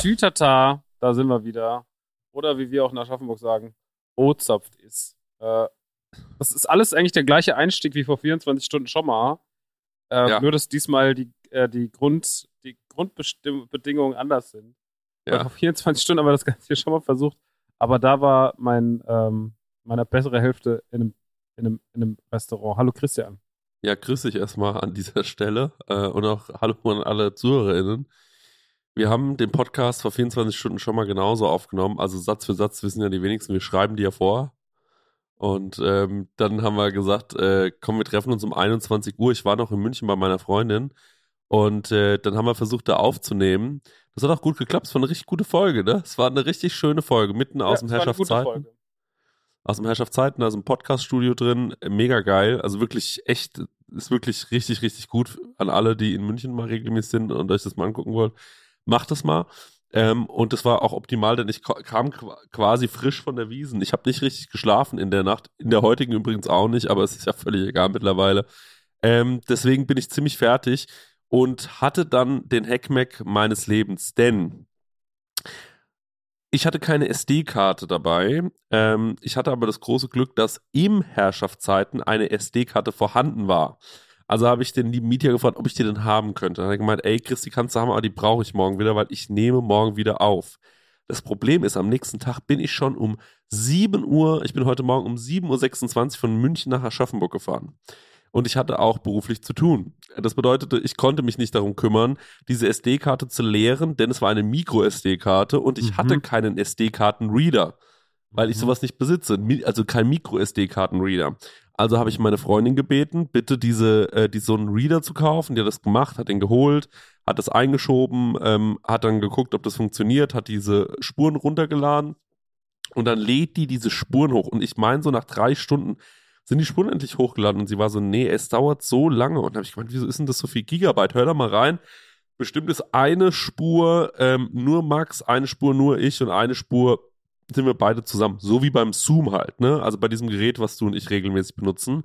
Tatütata, da sind wir wieder. Oder wie wir auch nach Aschaffenburg sagen, O-Zapft ist. Äh, das ist alles eigentlich der gleiche Einstieg wie vor 24 Stunden schon mal. Äh, ja. Nur, dass diesmal die, äh, die, Grund, die Grundbedingungen anders sind. Ja. vor 24 Stunden haben wir das Ganze hier schon mal versucht. Aber da war mein, ähm, meine bessere Hälfte in einem, in, einem, in einem Restaurant. Hallo Christian. Ja, grüß dich erstmal an dieser Stelle äh, und auch hallo an alle ZuhörerInnen. Wir haben den Podcast vor 24 Stunden schon mal genauso aufgenommen. Also Satz für Satz wissen ja die wenigsten, wir schreiben die ja vor. Und ähm, dann haben wir gesagt, äh, komm, wir treffen uns um 21 Uhr. Ich war noch in München bei meiner Freundin. Und äh, dann haben wir versucht, da aufzunehmen. Das hat auch gut geklappt. Es war eine richtig gute Folge, ne? Es war eine richtig schöne Folge, mitten aus ja, dem Herrschaftszeiten. Aus dem Herrschaftszeiten, also im Podcaststudio drin. Mega geil. Also wirklich echt, ist wirklich richtig, richtig gut an alle, die in München mal regelmäßig sind und euch das mal angucken wollen mach das mal. Ähm, und das war auch optimal, denn ich kam quasi frisch von der Wiesen. Ich habe nicht richtig geschlafen in der Nacht, in der heutigen übrigens auch nicht, aber es ist ja völlig egal mittlerweile. Ähm, deswegen bin ich ziemlich fertig und hatte dann den Hackmack meines Lebens, denn ich hatte keine SD-Karte dabei. Ähm, ich hatte aber das große Glück, dass im Herrschaftszeiten eine SD-Karte vorhanden war. Also habe ich den lieben Mieter gefragt, ob ich die denn haben könnte. Dann hat er gemeint, ey, Chris, die kannst du haben, aber die brauche ich morgen wieder, weil ich nehme morgen wieder auf. Das Problem ist, am nächsten Tag bin ich schon um 7 Uhr, ich bin heute Morgen um 7.26 Uhr von München nach Aschaffenburg gefahren. Und ich hatte auch beruflich zu tun. Das bedeutete, ich konnte mich nicht darum kümmern, diese SD-Karte zu leeren, denn es war eine Micro-SD-Karte und ich mhm. hatte keinen SD-Karten-Reader, weil ich mhm. sowas nicht besitze. Also kein Micro-SD-Karten-Reader. Also habe ich meine Freundin gebeten, bitte diese, äh, die, so einen Reader zu kaufen. Die hat das gemacht, hat den geholt, hat das eingeschoben, ähm, hat dann geguckt, ob das funktioniert, hat diese Spuren runtergeladen und dann lädt die diese Spuren hoch. Und ich meine, so nach drei Stunden sind die Spuren endlich hochgeladen und sie war so, nee, es dauert so lange. Und habe ich gemeint, wieso ist denn das so viel Gigabyte? Hör da mal rein. Bestimmt ist eine Spur ähm, nur Max, eine Spur nur ich und eine Spur sind wir beide zusammen. So wie beim Zoom halt, ne? Also bei diesem Gerät, was du und ich regelmäßig benutzen.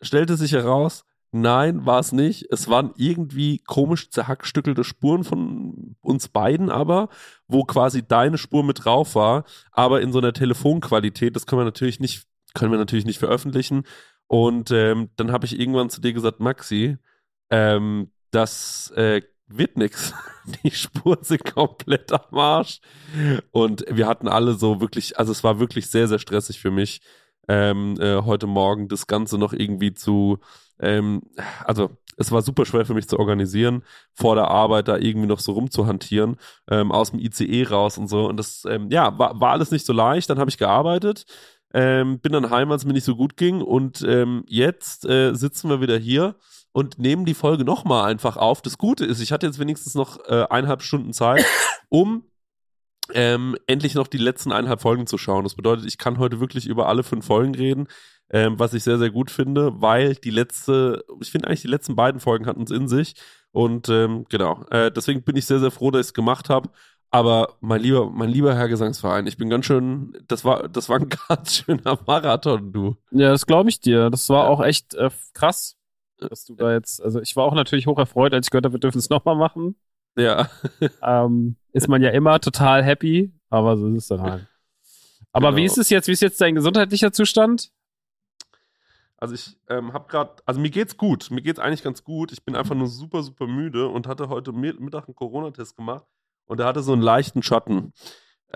Stellte sich heraus, nein, war es nicht. Es waren irgendwie komisch zerhackstückelte Spuren von uns beiden, aber, wo quasi deine Spur mit drauf war, aber in so einer Telefonqualität, das können wir natürlich nicht, können wir natürlich nicht veröffentlichen. Und ähm, dann habe ich irgendwann zu dir gesagt, Maxi, ähm, das äh, wird nix. Die Spuren sind komplett am Arsch. Und wir hatten alle so wirklich, also es war wirklich sehr, sehr stressig für mich, ähm, äh, heute Morgen das Ganze noch irgendwie zu, ähm, also es war super schwer für mich zu organisieren, vor der Arbeit da irgendwie noch so rumzuhantieren, ähm, aus dem ICE raus und so. Und das, ähm, ja, war, war alles nicht so leicht. Dann habe ich gearbeitet, ähm, bin dann heim, als mir nicht so gut ging. Und ähm, jetzt äh, sitzen wir wieder hier und nehmen die Folge nochmal einfach auf. Das Gute ist, ich hatte jetzt wenigstens noch äh, eineinhalb Stunden Zeit, um ähm, endlich noch die letzten eineinhalb Folgen zu schauen. Das bedeutet, ich kann heute wirklich über alle fünf Folgen reden, ähm, was ich sehr, sehr gut finde, weil die letzte, ich finde eigentlich die letzten beiden Folgen hatten es in sich. Und ähm, genau, äh, deswegen bin ich sehr, sehr froh, dass ich es gemacht habe. Aber mein lieber, mein lieber Herr Gesangsverein, ich bin ganz schön, das war, das war ein ganz schöner Marathon, du. Ja, das glaube ich dir. Das war auch echt äh, krass dass du da jetzt, also ich war auch natürlich hoch erfreut, als ich gehört habe, wir dürfen es nochmal machen. Ja. ähm, ist man ja immer total happy, aber so ist es dann halt. Aber genau. wie ist es jetzt, wie ist jetzt dein gesundheitlicher Zustand? Also ich ähm, habe gerade, also mir geht's gut, mir geht's eigentlich ganz gut. Ich bin einfach nur super, super müde und hatte heute Mittag einen Corona-Test gemacht und der hatte so einen leichten Schatten.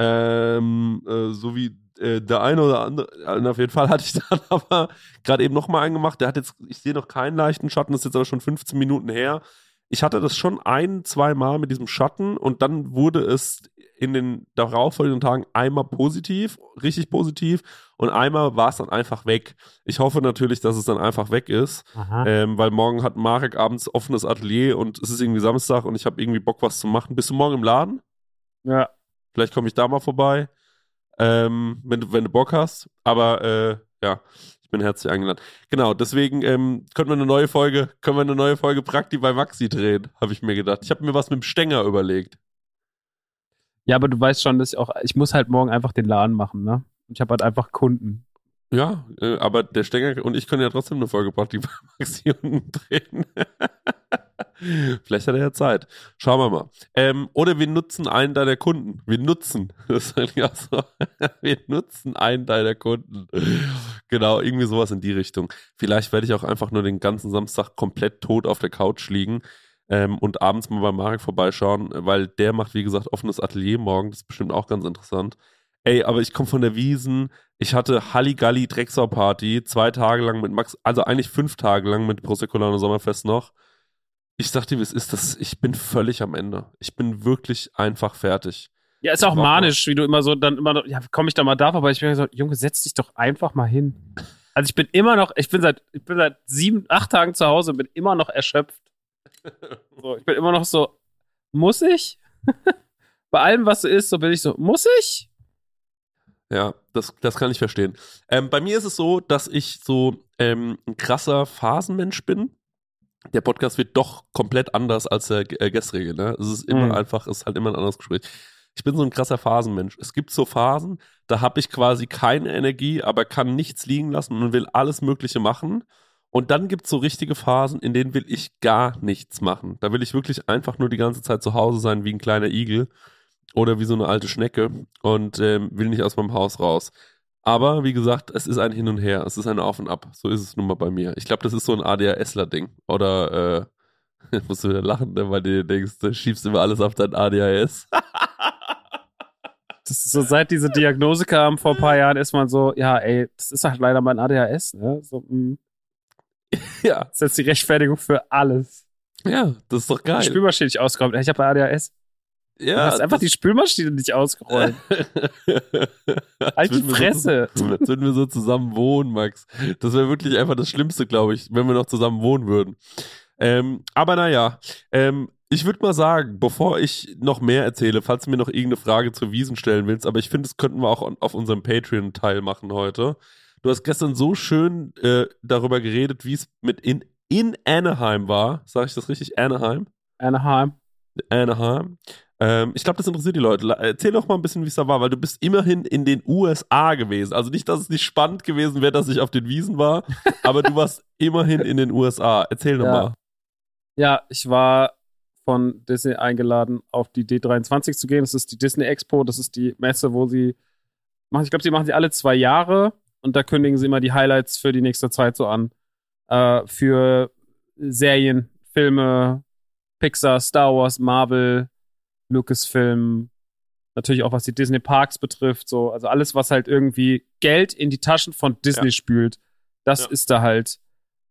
Ähm, äh, so wie äh, der eine oder andere, äh, auf jeden Fall hatte ich dann aber gerade eben nochmal einen gemacht. Der hat jetzt, ich sehe noch keinen leichten Schatten, das ist jetzt aber schon 15 Minuten her. Ich hatte das schon ein, zwei Mal mit diesem Schatten und dann wurde es in den darauffolgenden Tagen einmal positiv, richtig positiv und einmal war es dann einfach weg. Ich hoffe natürlich, dass es dann einfach weg ist, ähm, weil morgen hat Marek abends offenes Atelier und es ist irgendwie Samstag und ich habe irgendwie Bock, was zu machen. Bist du morgen im Laden? Ja. Vielleicht komme ich da mal vorbei ähm, wenn, du, wenn du Bock hast. Aber äh, ja, ich bin herzlich eingeladen. Genau, deswegen ähm, können wir eine neue Folge, können wir eine neue Folge Prakti bei Maxi drehen, habe ich mir gedacht. Ich habe mir was mit dem Stänger überlegt. Ja, aber du weißt schon, dass ich auch, ich muss halt morgen einfach den Laden machen, ne? Und ich habe halt einfach Kunden. Ja, äh, aber der Stänger und ich können ja trotzdem eine Folge Prakti bei Maxi unten drehen. Vielleicht hat er ja Zeit. Schauen wir mal. Ähm, oder wir nutzen einen deiner Kunden. Wir nutzen. Das ist ja so. Wir nutzen einen deiner Kunden. Genau, irgendwie sowas in die Richtung. Vielleicht werde ich auch einfach nur den ganzen Samstag komplett tot auf der Couch liegen ähm, und abends mal bei Marek vorbeischauen, weil der macht, wie gesagt, offenes Atelier morgen. Das ist bestimmt auch ganz interessant. Ey, aber ich komme von der Wiesen. Ich hatte Halligalli Drecksau Party zwei Tage lang mit Max, also eigentlich fünf Tage lang mit Prosecco Sommerfest noch. Ich sag dir, wie es ist, das, ich bin völlig am Ende. Ich bin wirklich einfach fertig. Ja, ist auch manisch, wie du immer so dann immer noch, ja, komme ich da mal da, aber ich bin so, Junge, setz dich doch einfach mal hin. Also ich bin immer noch, ich bin seit, ich bin seit sieben, acht Tagen zu Hause und bin immer noch erschöpft. So, ich bin immer noch so, muss ich? Bei allem, was so ist, so bin ich so, muss ich? Ja, das, das kann ich verstehen. Ähm, bei mir ist es so, dass ich so ähm, ein krasser Phasenmensch bin der Podcast wird doch komplett anders als der äh, gestrige. Ne? Es ist immer mhm. einfach, es ist halt immer ein anderes Gespräch. Ich bin so ein krasser Phasenmensch. Es gibt so Phasen, da habe ich quasi keine Energie, aber kann nichts liegen lassen und will alles Mögliche machen. Und dann gibt es so richtige Phasen, in denen will ich gar nichts machen. Da will ich wirklich einfach nur die ganze Zeit zu Hause sein, wie ein kleiner Igel oder wie so eine alte Schnecke und ähm, will nicht aus meinem Haus raus. Aber wie gesagt, es ist ein Hin und Her, es ist ein Auf und Ab. So ist es nun mal bei mir. Ich glaube, das ist so ein ADHSler-Ding. Oder äh, musst du wieder lachen, ne, weil du denkst, du schiebst immer alles auf dein ADHS. das ist so, seit diese Diagnose kam vor ein paar Jahren, ist man so, ja, ey, das ist halt leider mein ADHS, ne? So, mh. ja. Das ist jetzt die Rechtfertigung für alles. Ja, das ist doch geil. Spülmaschine nicht ausgeräumt. Ich habe ADHS. Ja, du hast einfach die Spülmaschine nicht ausgerollt. halt die Fresse. So, würden wir so zusammen wohnen, Max. Das wäre wirklich einfach das Schlimmste, glaube ich, wenn wir noch zusammen wohnen würden. Ähm, aber naja, ähm, ich würde mal sagen, bevor ich noch mehr erzähle, falls du mir noch irgendeine Frage zu Wiesen stellen willst, aber ich finde, das könnten wir auch auf unserem Patreon-Teil machen heute. Du hast gestern so schön äh, darüber geredet, wie es mit in, in Anaheim war. Sag ich das richtig? Anaheim? Anaheim. Anaheim. Ähm, ich glaube, das interessiert die Leute. Erzähl doch mal ein bisschen, wie es da war, weil du bist immerhin in den USA gewesen. Also nicht, dass es nicht spannend gewesen wäre, dass ich auf den Wiesen war, aber du warst immerhin in den USA. Erzähl doch ja. mal. Ja, ich war von Disney eingeladen, auf die D23 zu gehen. Das ist die Disney Expo. Das ist die Messe, wo sie machen. Ich glaube, sie machen sie alle zwei Jahre und da kündigen sie immer die Highlights für die nächste Zeit so an. Äh, für Serien, Filme, Pixar, Star Wars, Marvel, Lucasfilm, natürlich auch was die Disney Parks betrifft, so, also alles, was halt irgendwie Geld in die Taschen von Disney ja. spült, das ja. ist da halt.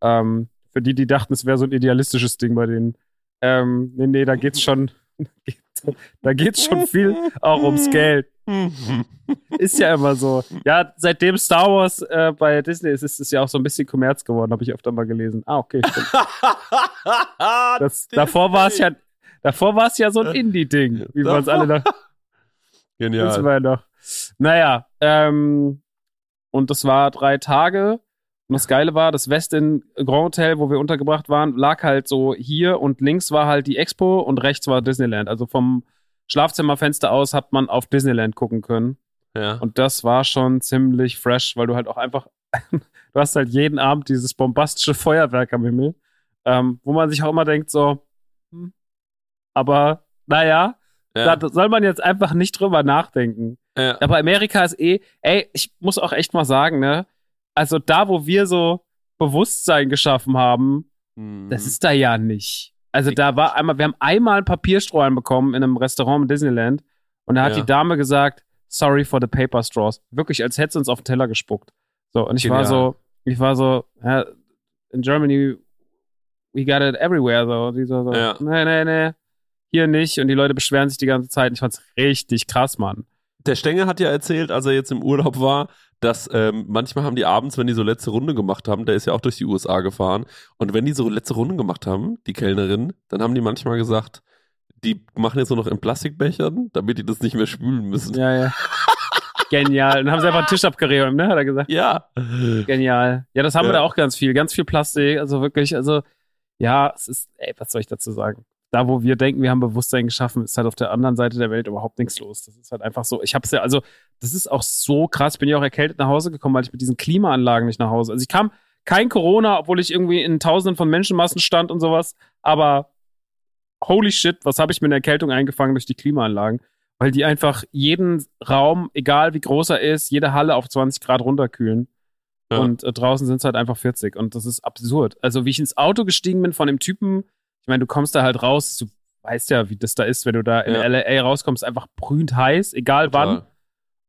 Ähm, für die, die dachten, es wäre so ein idealistisches Ding bei denen. Ähm, nee, nee, da geht's schon, da geht's schon viel auch ums Geld. ist ja immer so. Ja, seitdem Star Wars äh, bei Disney ist, ist es ja auch so ein bisschen Kommerz geworden, habe ich öfter mal gelesen. Ah, okay, stimmt. das, davor war es ja, Davor war es ja so ein äh, Indie-Ding, wie wir uns alle noch. Genial. Wissen wir noch. Naja, ähm, und das war drei Tage. Und das Geile war, das Westin Grand Hotel, wo wir untergebracht waren, lag halt so hier und links war halt die Expo und rechts war Disneyland. Also vom Schlafzimmerfenster aus hat man auf Disneyland gucken können. Ja. Und das war schon ziemlich fresh, weil du halt auch einfach, du hast halt jeden Abend dieses bombastische Feuerwerk am Himmel, ähm, wo man sich auch immer denkt so, aber naja, ja. da soll man jetzt einfach nicht drüber nachdenken. Ja. Aber Amerika ist eh, ey, ich muss auch echt mal sagen, ne? Also da, wo wir so Bewusstsein geschaffen haben, mhm. das ist da ja nicht. Also da war einmal, wir haben einmal einen Papierstrohhalm bekommen in einem Restaurant in Disneyland und da hat ja. die Dame gesagt, sorry for the paper straws. Wirklich, als hätte sie uns auf den Teller gespuckt. So, und ich Genial. war so, ich war so, ja, in Germany, we got it everywhere, so. Die so, so ja. nee, nee, nee hier nicht und die Leute beschweren sich die ganze Zeit. Ich fand's richtig krass, Mann. Der Stenge hat ja erzählt, als er jetzt im Urlaub war, dass ähm, manchmal haben die abends, wenn die so letzte Runde gemacht haben, der ist ja auch durch die USA gefahren, und wenn die so letzte Runde gemacht haben, die Kellnerin, dann haben die manchmal gesagt, die machen jetzt nur noch in Plastikbechern, damit die das nicht mehr spülen müssen. Ja, ja. Genial. Dann haben sie einfach einen Tisch abgeräumt, ne? Hat er gesagt. Ja. Genial. Ja, das haben ja. wir da auch ganz viel. Ganz viel Plastik. Also wirklich, also, ja, es ist, ey, was soll ich dazu sagen? Da, wo wir denken, wir haben Bewusstsein geschaffen, ist halt auf der anderen Seite der Welt überhaupt nichts los. Das ist halt einfach so. Ich hab's ja, also, das ist auch so krass. Ich bin ja auch erkältet nach Hause gekommen, weil ich mit diesen Klimaanlagen nicht nach Hause. Also ich kam kein Corona, obwohl ich irgendwie in Tausenden von Menschenmassen stand und sowas. Aber holy shit, was habe ich mir in Erkältung eingefangen durch die Klimaanlagen? Weil die einfach jeden Raum, egal wie groß er ist, jede Halle auf 20 Grad runterkühlen. Ja. Und äh, draußen sind es halt einfach 40. Und das ist absurd. Also, wie ich ins Auto gestiegen bin von dem Typen, meine, du kommst da halt raus, du weißt ja, wie das da ist, wenn du da in ja. LA rauskommst, einfach brühend heiß, egal Total. wann.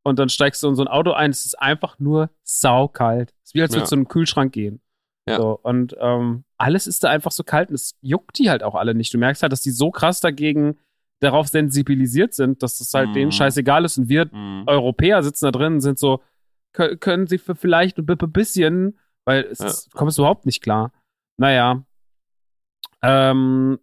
Und dann steigst du in so ein Auto ein, es ist einfach nur saukalt. Es ist wie als würdest ja. du in einen Kühlschrank gehen. Ja. So, und ähm, alles ist da einfach so kalt und es juckt die halt auch alle nicht. Du merkst halt, dass die so krass dagegen darauf sensibilisiert sind, dass das halt mm. denen mhm. scheißegal ist. Und wir mm. Europäer sitzen da drin, sind so, können sie für vielleicht ein bisschen, weil es ja. kommt es überhaupt nicht klar. Naja. Ähm,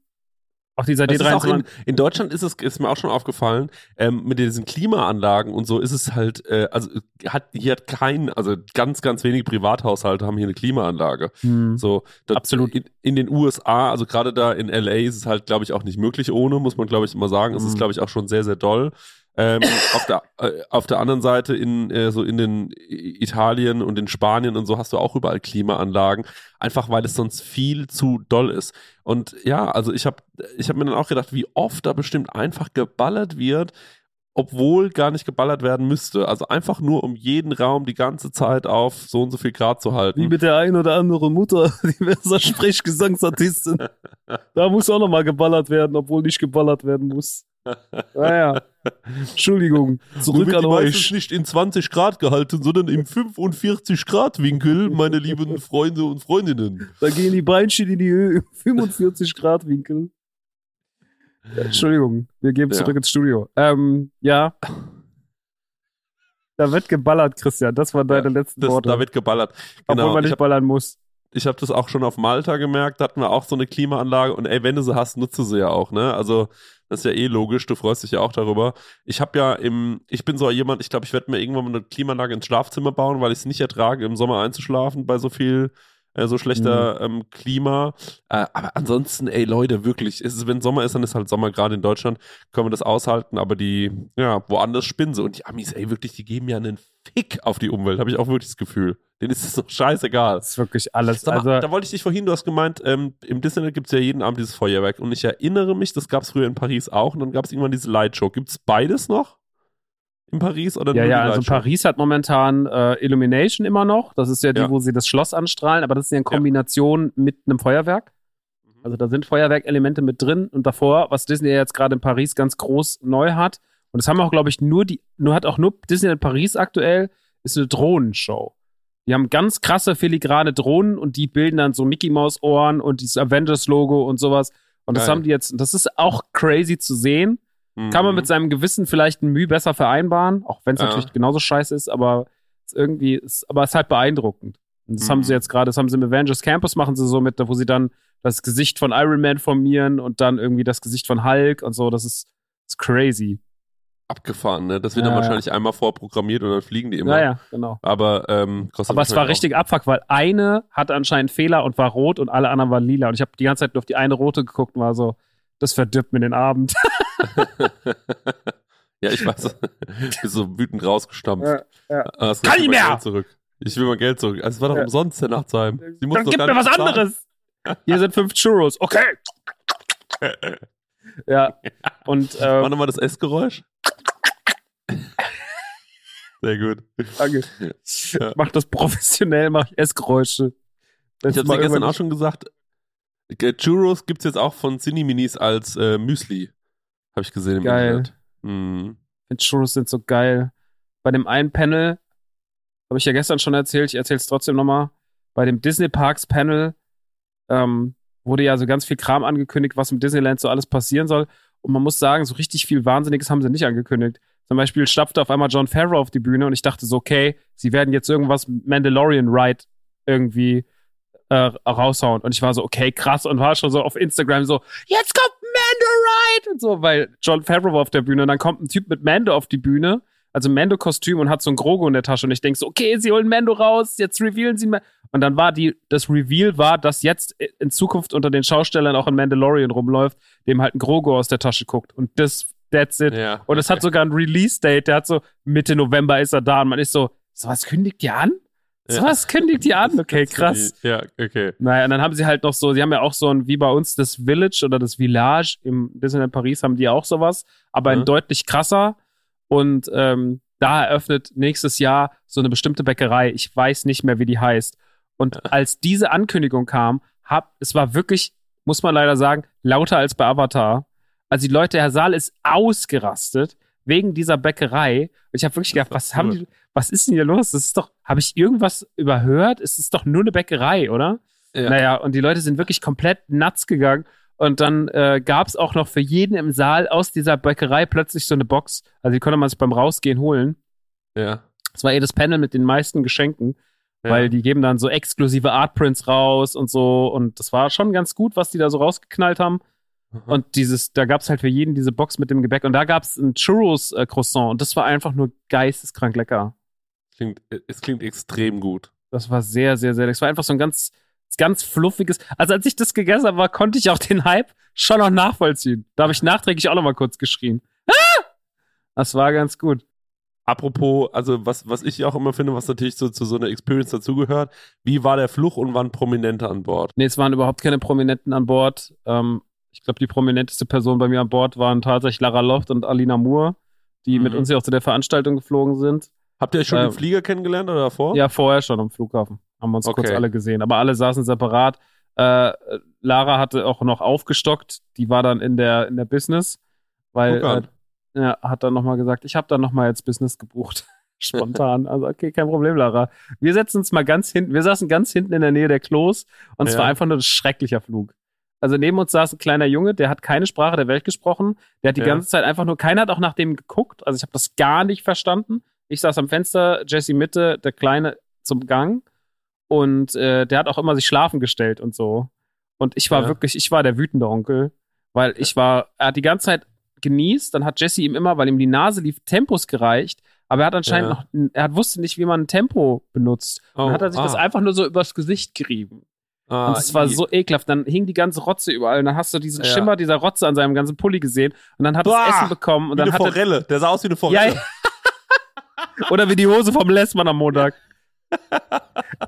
auf dieser D3 in, in, Deutschland ist es ist mir auch schon aufgefallen ähm, mit diesen Klimaanlagen und so ist es halt äh, also hat hier hat kein also ganz ganz wenig Privathaushalte haben hier eine Klimaanlage hm, so absolut in, in, den USA also gerade da in LA ist es halt glaube ich auch nicht möglich ohne muss man glaube ich immer sagen hm. es ist hm. glaube ich auch schon sehr sehr doll ähm, auf, der, äh, auf der anderen Seite in äh, so in den Italien und in Spanien und so hast du auch überall Klimaanlagen, einfach weil es sonst viel zu doll ist. Und ja, also ich habe ich hab mir dann auch gedacht, wie oft da bestimmt einfach geballert wird, obwohl gar nicht geballert werden müsste. Also einfach nur um jeden Raum die ganze Zeit auf so und so viel Grad zu halten. Wie mit der ein oder andere Mutter, die diverser Sprechgesangsartistin. da muss auch nochmal geballert werden, obwohl nicht geballert werden muss. Naja. Entschuldigung, zurück an euch. nicht in 20 Grad gehalten, sondern im 45 Grad Winkel, meine lieben Freunde und Freundinnen. Da gehen die Beinchen in die Höhe im 45 Grad Winkel. Entschuldigung, wir gehen zurück ja. ins Studio. Ähm, ja. Da wird geballert, Christian. Das waren deine ja, letzten das, Worte. Da wird geballert. Genau. Obwohl man nicht hab, ballern muss. Ich habe das auch schon auf Malta gemerkt. Da hatten wir auch so eine Klimaanlage. Und ey, wenn du sie hast, nutze sie ja auch. Ne? Also das ist ja eh logisch, du freust dich ja auch darüber. Ich habe ja im, ich bin so jemand, ich glaube, ich werde mir irgendwann mal eine Klimaanlage ins Schlafzimmer bauen, weil ich es nicht ertrage, im Sommer einzuschlafen bei so viel, äh, so schlechter mhm. ähm, Klima. Äh, aber ansonsten, ey Leute, wirklich, ist, wenn Sommer ist, dann ist halt Sommer, gerade in Deutschland, können wir das aushalten, aber die, ja, woanders spinnen sie. Und die Amis, ey, wirklich, die geben ja einen Fick auf die Umwelt, habe ich auch wirklich das Gefühl. Denen ist es doch scheißegal. Das ist wirklich alles. Mal, also, da wollte ich dich vorhin, du hast gemeint, ähm, im Disneyland gibt es ja jeden Abend dieses Feuerwerk. Und ich erinnere mich, das gab es früher in Paris auch. Und dann gab es irgendwann diese Lightshow. Gibt es beides noch? In Paris oder Ja, ja, also Paris hat momentan äh, Illumination immer noch. Das ist ja die, ja. wo sie das Schloss anstrahlen, aber das ist ja in Kombination ja. mit einem Feuerwerk. Mhm. Also da sind Feuerwerkelemente mit drin und davor, was Disney jetzt gerade in Paris ganz groß neu hat, und das haben auch, glaube ich, nur die, nur hat auch nur Disneyland Paris aktuell, ist eine Drohnenshow. Die haben ganz krasse filigrane Drohnen und die bilden dann so Mickey Mouse Ohren und dieses Avengers Logo und sowas. Und das Geil. haben die jetzt, das ist auch crazy zu sehen. Mhm. Kann man mit seinem Gewissen vielleicht ein Mühe besser vereinbaren, auch wenn es ja. natürlich genauso scheiße ist, aber es irgendwie ist, aber es ist halt beeindruckend. Und das mhm. haben sie jetzt gerade, das haben sie im Avengers Campus machen sie so mit, wo sie dann das Gesicht von Iron Man formieren und dann irgendwie das Gesicht von Hulk und so. Das ist, das ist crazy abgefahren, ne? Das wird ja, dann wahrscheinlich ja. einmal vorprogrammiert und dann fliegen die immer. Ja, ja, genau. Aber, ähm, Aber es war richtig abfuck, weil eine hatte anscheinend Fehler und war rot und alle anderen waren lila. Und ich habe die ganze Zeit nur auf die eine rote geguckt und war so, das verdirbt mir den Abend. ja, ich weiß. Bist so wütend rausgestampft. Ja, ja. Ah, Kann ich mehr! Geld zurück. Ich will mein Geld zurück. Also, es war doch ja. umsonst, der Nachtsheim. Sie dann gib mir was bezahlen. anderes. Hier sind fünf Churros. Okay. Ja. Und, ähm, Mach nochmal das Essgeräusch. Sehr gut. Danke. Ja. Mach das professionell, mach ich Essgeräusche. Das ich hab's dir gestern auch schon gesagt. Churros gibt's jetzt auch von Cineminis als äh, Müsli. Habe ich gesehen im geil. Internet. Mhm. Churros sind so geil. Bei dem einen Panel, habe ich ja gestern schon erzählt, ich erzähle es trotzdem nochmal. Bei dem Disney Parks Panel ähm, wurde ja so ganz viel Kram angekündigt, was im Disneyland so alles passieren soll. Und man muss sagen, so richtig viel Wahnsinniges haben sie nicht angekündigt. Zum Beispiel stapfte auf einmal John Favreau auf die Bühne und ich dachte so, okay, sie werden jetzt irgendwas Mandalorian Ride irgendwie äh, raushauen. Und ich war so, okay, krass, und war schon so auf Instagram so, jetzt kommt Mando Ride und so, weil John Favreau war auf der Bühne und dann kommt ein Typ mit Mando auf die Bühne, also Mando-Kostüm und hat so ein Grogo in der Tasche und ich denke so, okay, sie holen Mando raus, jetzt revealen sie mal. Und dann war die, das Reveal war, dass jetzt in Zukunft unter den Schaustellern auch ein Mandalorian rumläuft, dem halt ein Grogo aus der Tasche guckt. Und das That's it. Ja, und es hat sogar ein Release-Date, der hat so Mitte November ist er da und man ist so, so was kündigt ihr an? So was kündigt die an? Okay, krass. Ja, okay. Naja, und dann haben sie halt noch so, sie haben ja auch so ein, wie bei uns das Village oder das Village im Disneyland Paris haben die auch sowas, aber mhm. ein deutlich krasser. Und ähm, da eröffnet nächstes Jahr so eine bestimmte Bäckerei. Ich weiß nicht mehr, wie die heißt. Und als diese Ankündigung kam, hab, es war wirklich, muss man leider sagen, lauter als bei Avatar. Also die Leute, Herr Saal ist ausgerastet wegen dieser Bäckerei. Und ich habe wirklich gedacht, was haben die, was ist denn hier los? Das ist doch, habe ich irgendwas überhört? Es ist doch nur eine Bäckerei, oder? Ja. Naja, und die Leute sind wirklich komplett nuts gegangen. Und dann äh, gab es auch noch für jeden im Saal aus dieser Bäckerei plötzlich so eine Box. Also die konnte man sich beim Rausgehen holen. Ja. Das war eh das Panel mit den meisten Geschenken. Ja. Weil die geben dann so exklusive Artprints raus und so. Und das war schon ganz gut, was die da so rausgeknallt haben. Mhm. Und dieses, da gab es halt für jeden diese Box mit dem Gebäck. Und da gab es ein Churros-Croissant. Und das war einfach nur geisteskrank lecker. Klingt, es klingt extrem gut. Das war sehr, sehr, sehr lecker. Es war einfach so ein ganz, ganz fluffiges. Also als ich das gegessen habe, konnte ich auch den Hype schon noch nachvollziehen. Da habe ich nachträglich auch noch mal kurz geschrien. Ah! Das war ganz gut. Apropos, also was, was ich auch immer finde, was natürlich so zu so einer Experience dazugehört, wie war der Fluch und waren Prominente an Bord? Nee, es waren überhaupt keine Prominenten an Bord. Ähm, ich glaube, die prominenteste Person bei mir an Bord waren tatsächlich Lara Loft und Alina Moore, die mhm. mit uns ja auch zu der Veranstaltung geflogen sind. Habt ihr euch schon äh, im Flieger kennengelernt oder davor? Ja, vorher schon am Flughafen. Haben wir uns okay. kurz alle gesehen. Aber alle saßen separat. Äh, Lara hatte auch noch aufgestockt. Die war dann in der, in der Business, weil äh, ja, hat dann nochmal gesagt, ich habe dann nochmal jetzt Business gebucht. Spontan. Also, okay, kein Problem, Lara. Wir setzen uns mal ganz hinten. Wir saßen ganz hinten in der Nähe der Klos und ja. es war einfach nur ein schrecklicher Flug. Also neben uns saß ein kleiner Junge, der hat keine Sprache der Welt gesprochen. Der hat die ja. ganze Zeit einfach nur, keiner hat auch nach dem geguckt. Also ich habe das gar nicht verstanden. Ich saß am Fenster, Jesse Mitte, der Kleine zum Gang. Und äh, der hat auch immer sich schlafen gestellt und so. Und ich war ja. wirklich, ich war der wütende Onkel, weil ich war, er hat die ganze Zeit genießt, dann hat Jesse ihm immer, weil ihm die Nase lief, Tempos gereicht, aber er hat anscheinend ja. noch, er wusste nicht, wie man ein Tempo benutzt. Oh, dann hat er sich ah. das einfach nur so übers Gesicht gerieben. Ah, und es war so ekelhaft. Dann hing die ganze Rotze überall. Und dann hast du diesen ja. Schimmer dieser Rotze an seinem ganzen Pulli gesehen. Und dann hat er Essen bekommen. Und wie dann eine Forelle. Der sah aus wie eine Forelle. Ja, Oder wie die Hose vom Lessmann am Montag.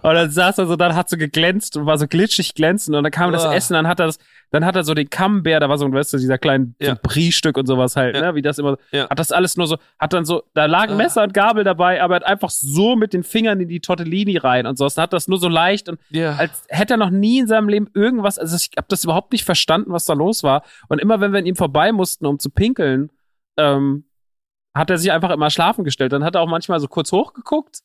Und dann saß er so, dann hat so geglänzt und war so glitschig glänzend und dann kam das Essen, dann hat er das, dann hat er so den Camembert, da war so, weißt du, dieser kleine ja. so Brie-Stück und sowas halt, ja. ne, wie das immer, ja. hat das alles nur so, hat dann so, da lagen ah. Messer und Gabel dabei, aber er hat einfach so mit den Fingern in die Tortellini rein und so, dann hat das nur so leicht und ja. als hätte er noch nie in seinem Leben irgendwas, also ich habe das überhaupt nicht verstanden, was da los war und immer wenn wir an ihm vorbei mussten, um zu pinkeln, ähm, hat er sich einfach immer schlafen gestellt. Dann hat er auch manchmal so kurz hochgeguckt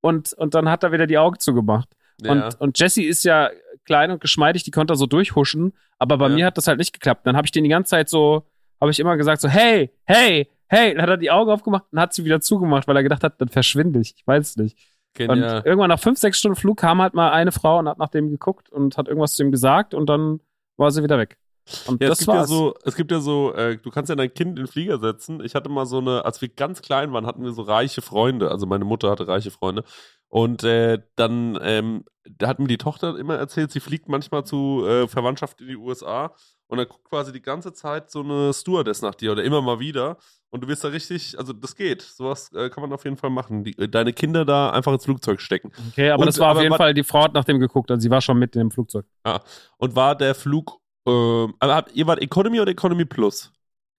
und, und dann hat er wieder die Augen zugemacht. Ja. Und, und Jesse ist ja klein und geschmeidig, die konnte er so durchhuschen, aber bei ja. mir hat das halt nicht geklappt. Dann habe ich den die ganze Zeit so, habe ich immer gesagt so, hey, hey, hey, dann hat er die Augen aufgemacht und hat sie wieder zugemacht, weil er gedacht hat, dann verschwinde ich. Ich weiß nicht. Genial. Und irgendwann nach fünf, sechs Stunden Flug kam halt mal eine Frau und hat nach dem geguckt und hat irgendwas zu ihm gesagt und dann war sie wieder weg. Und ja, das es gibt war's. ja so, es gibt ja so, äh, du kannst ja dein Kind in den Flieger setzen. Ich hatte mal so eine, als wir ganz klein waren, hatten wir so reiche Freunde. Also meine Mutter hatte reiche Freunde. Und äh, dann, ähm, da hat mir die Tochter immer erzählt, sie fliegt manchmal zu äh, Verwandtschaft in die USA und dann guckt quasi die ganze Zeit so eine Stewardess nach dir oder immer mal wieder. Und du wirst da richtig, also das geht. Sowas äh, kann man auf jeden Fall machen. Die, äh, deine Kinder da einfach ins Flugzeug stecken. Okay, aber und, das war auf jeden Fall, die Frau hat nach dem geguckt, also sie war schon mit in dem Flugzeug. Ah, und war der Flug ähm, aber ihr wart Economy oder Economy Plus?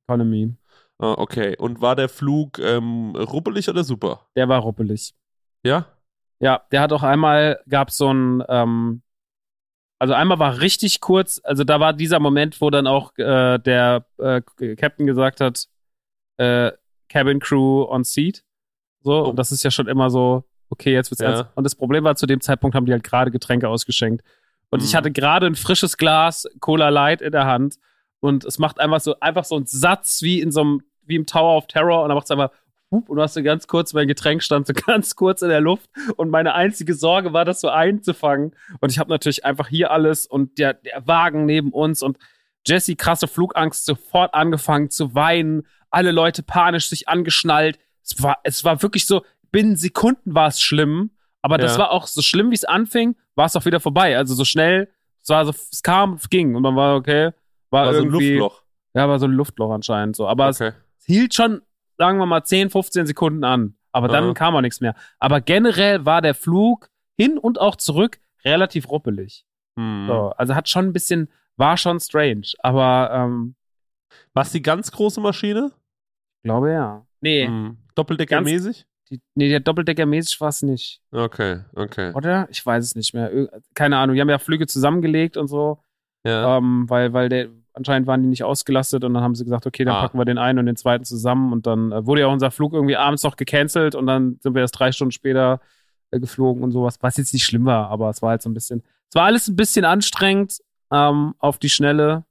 Economy. Ah, okay. Und war der Flug ähm, ruppelig oder super? Der war ruppelig. Ja? Ja, der hat auch einmal, gab so ein, ähm, also einmal war richtig kurz, also da war dieser Moment, wo dann auch äh, der äh, Captain gesagt hat, äh, Cabin Crew on Seat. So, oh. und das ist ja schon immer so, okay, jetzt wird's ja. ernst. Und das Problem war, zu dem Zeitpunkt haben die halt gerade Getränke ausgeschenkt. Und mhm. ich hatte gerade ein frisches Glas Cola Light in der Hand und es macht einfach so, einfach so einen Satz wie in so einem, wie im Tower of Terror und dann macht es einfach und du hast so ganz kurz, mein Getränk stand so ganz kurz in der Luft und meine einzige Sorge war, das so einzufangen. Und ich habe natürlich einfach hier alles und der, der Wagen neben uns und Jesse krasse Flugangst sofort angefangen zu weinen, alle Leute panisch sich angeschnallt. Es war, es war wirklich so, binnen Sekunden war es schlimm, aber ja. das war auch so schlimm, wie es anfing, war es auch wieder vorbei. Also so schnell, es war so, es kam, es ging und man war okay, war, war irgendwie, so ein Luftloch. Ja, war so ein Luftloch anscheinend so. Aber okay. es, hielt schon, sagen wir mal, 10, 15 Sekunden an. Aber dann Aha. kam auch nichts mehr. Aber generell war der Flug hin und auch zurück relativ ruppelig. Hm. So, also hat schon ein bisschen, war schon strange, aber ähm, War es die ganz große Maschine? glaube ja. Nee, Hm. Doppeldeckermäßig? Die, nee, der Doppeldeckermäßig war es nicht. Okay, okay. Oder? Ich weiß es nicht mehr. Keine Ahnung. Die haben ja Flüge zusammengelegt und so, Ja. ähm, weil, weil der, anscheinend waren die nicht ausgelastet und dann haben sie gesagt, okay, dann Ah. packen wir den einen und den zweiten zusammen und dann äh, wurde ja unser Flug irgendwie abends noch gecancelt und dann sind wir erst drei Stunden später äh, geflogen und sowas, was jetzt nicht schlimm war, aber es war halt so ein bisschen, es war alles ein bisschen anstrengend ähm, auf die Schnelle,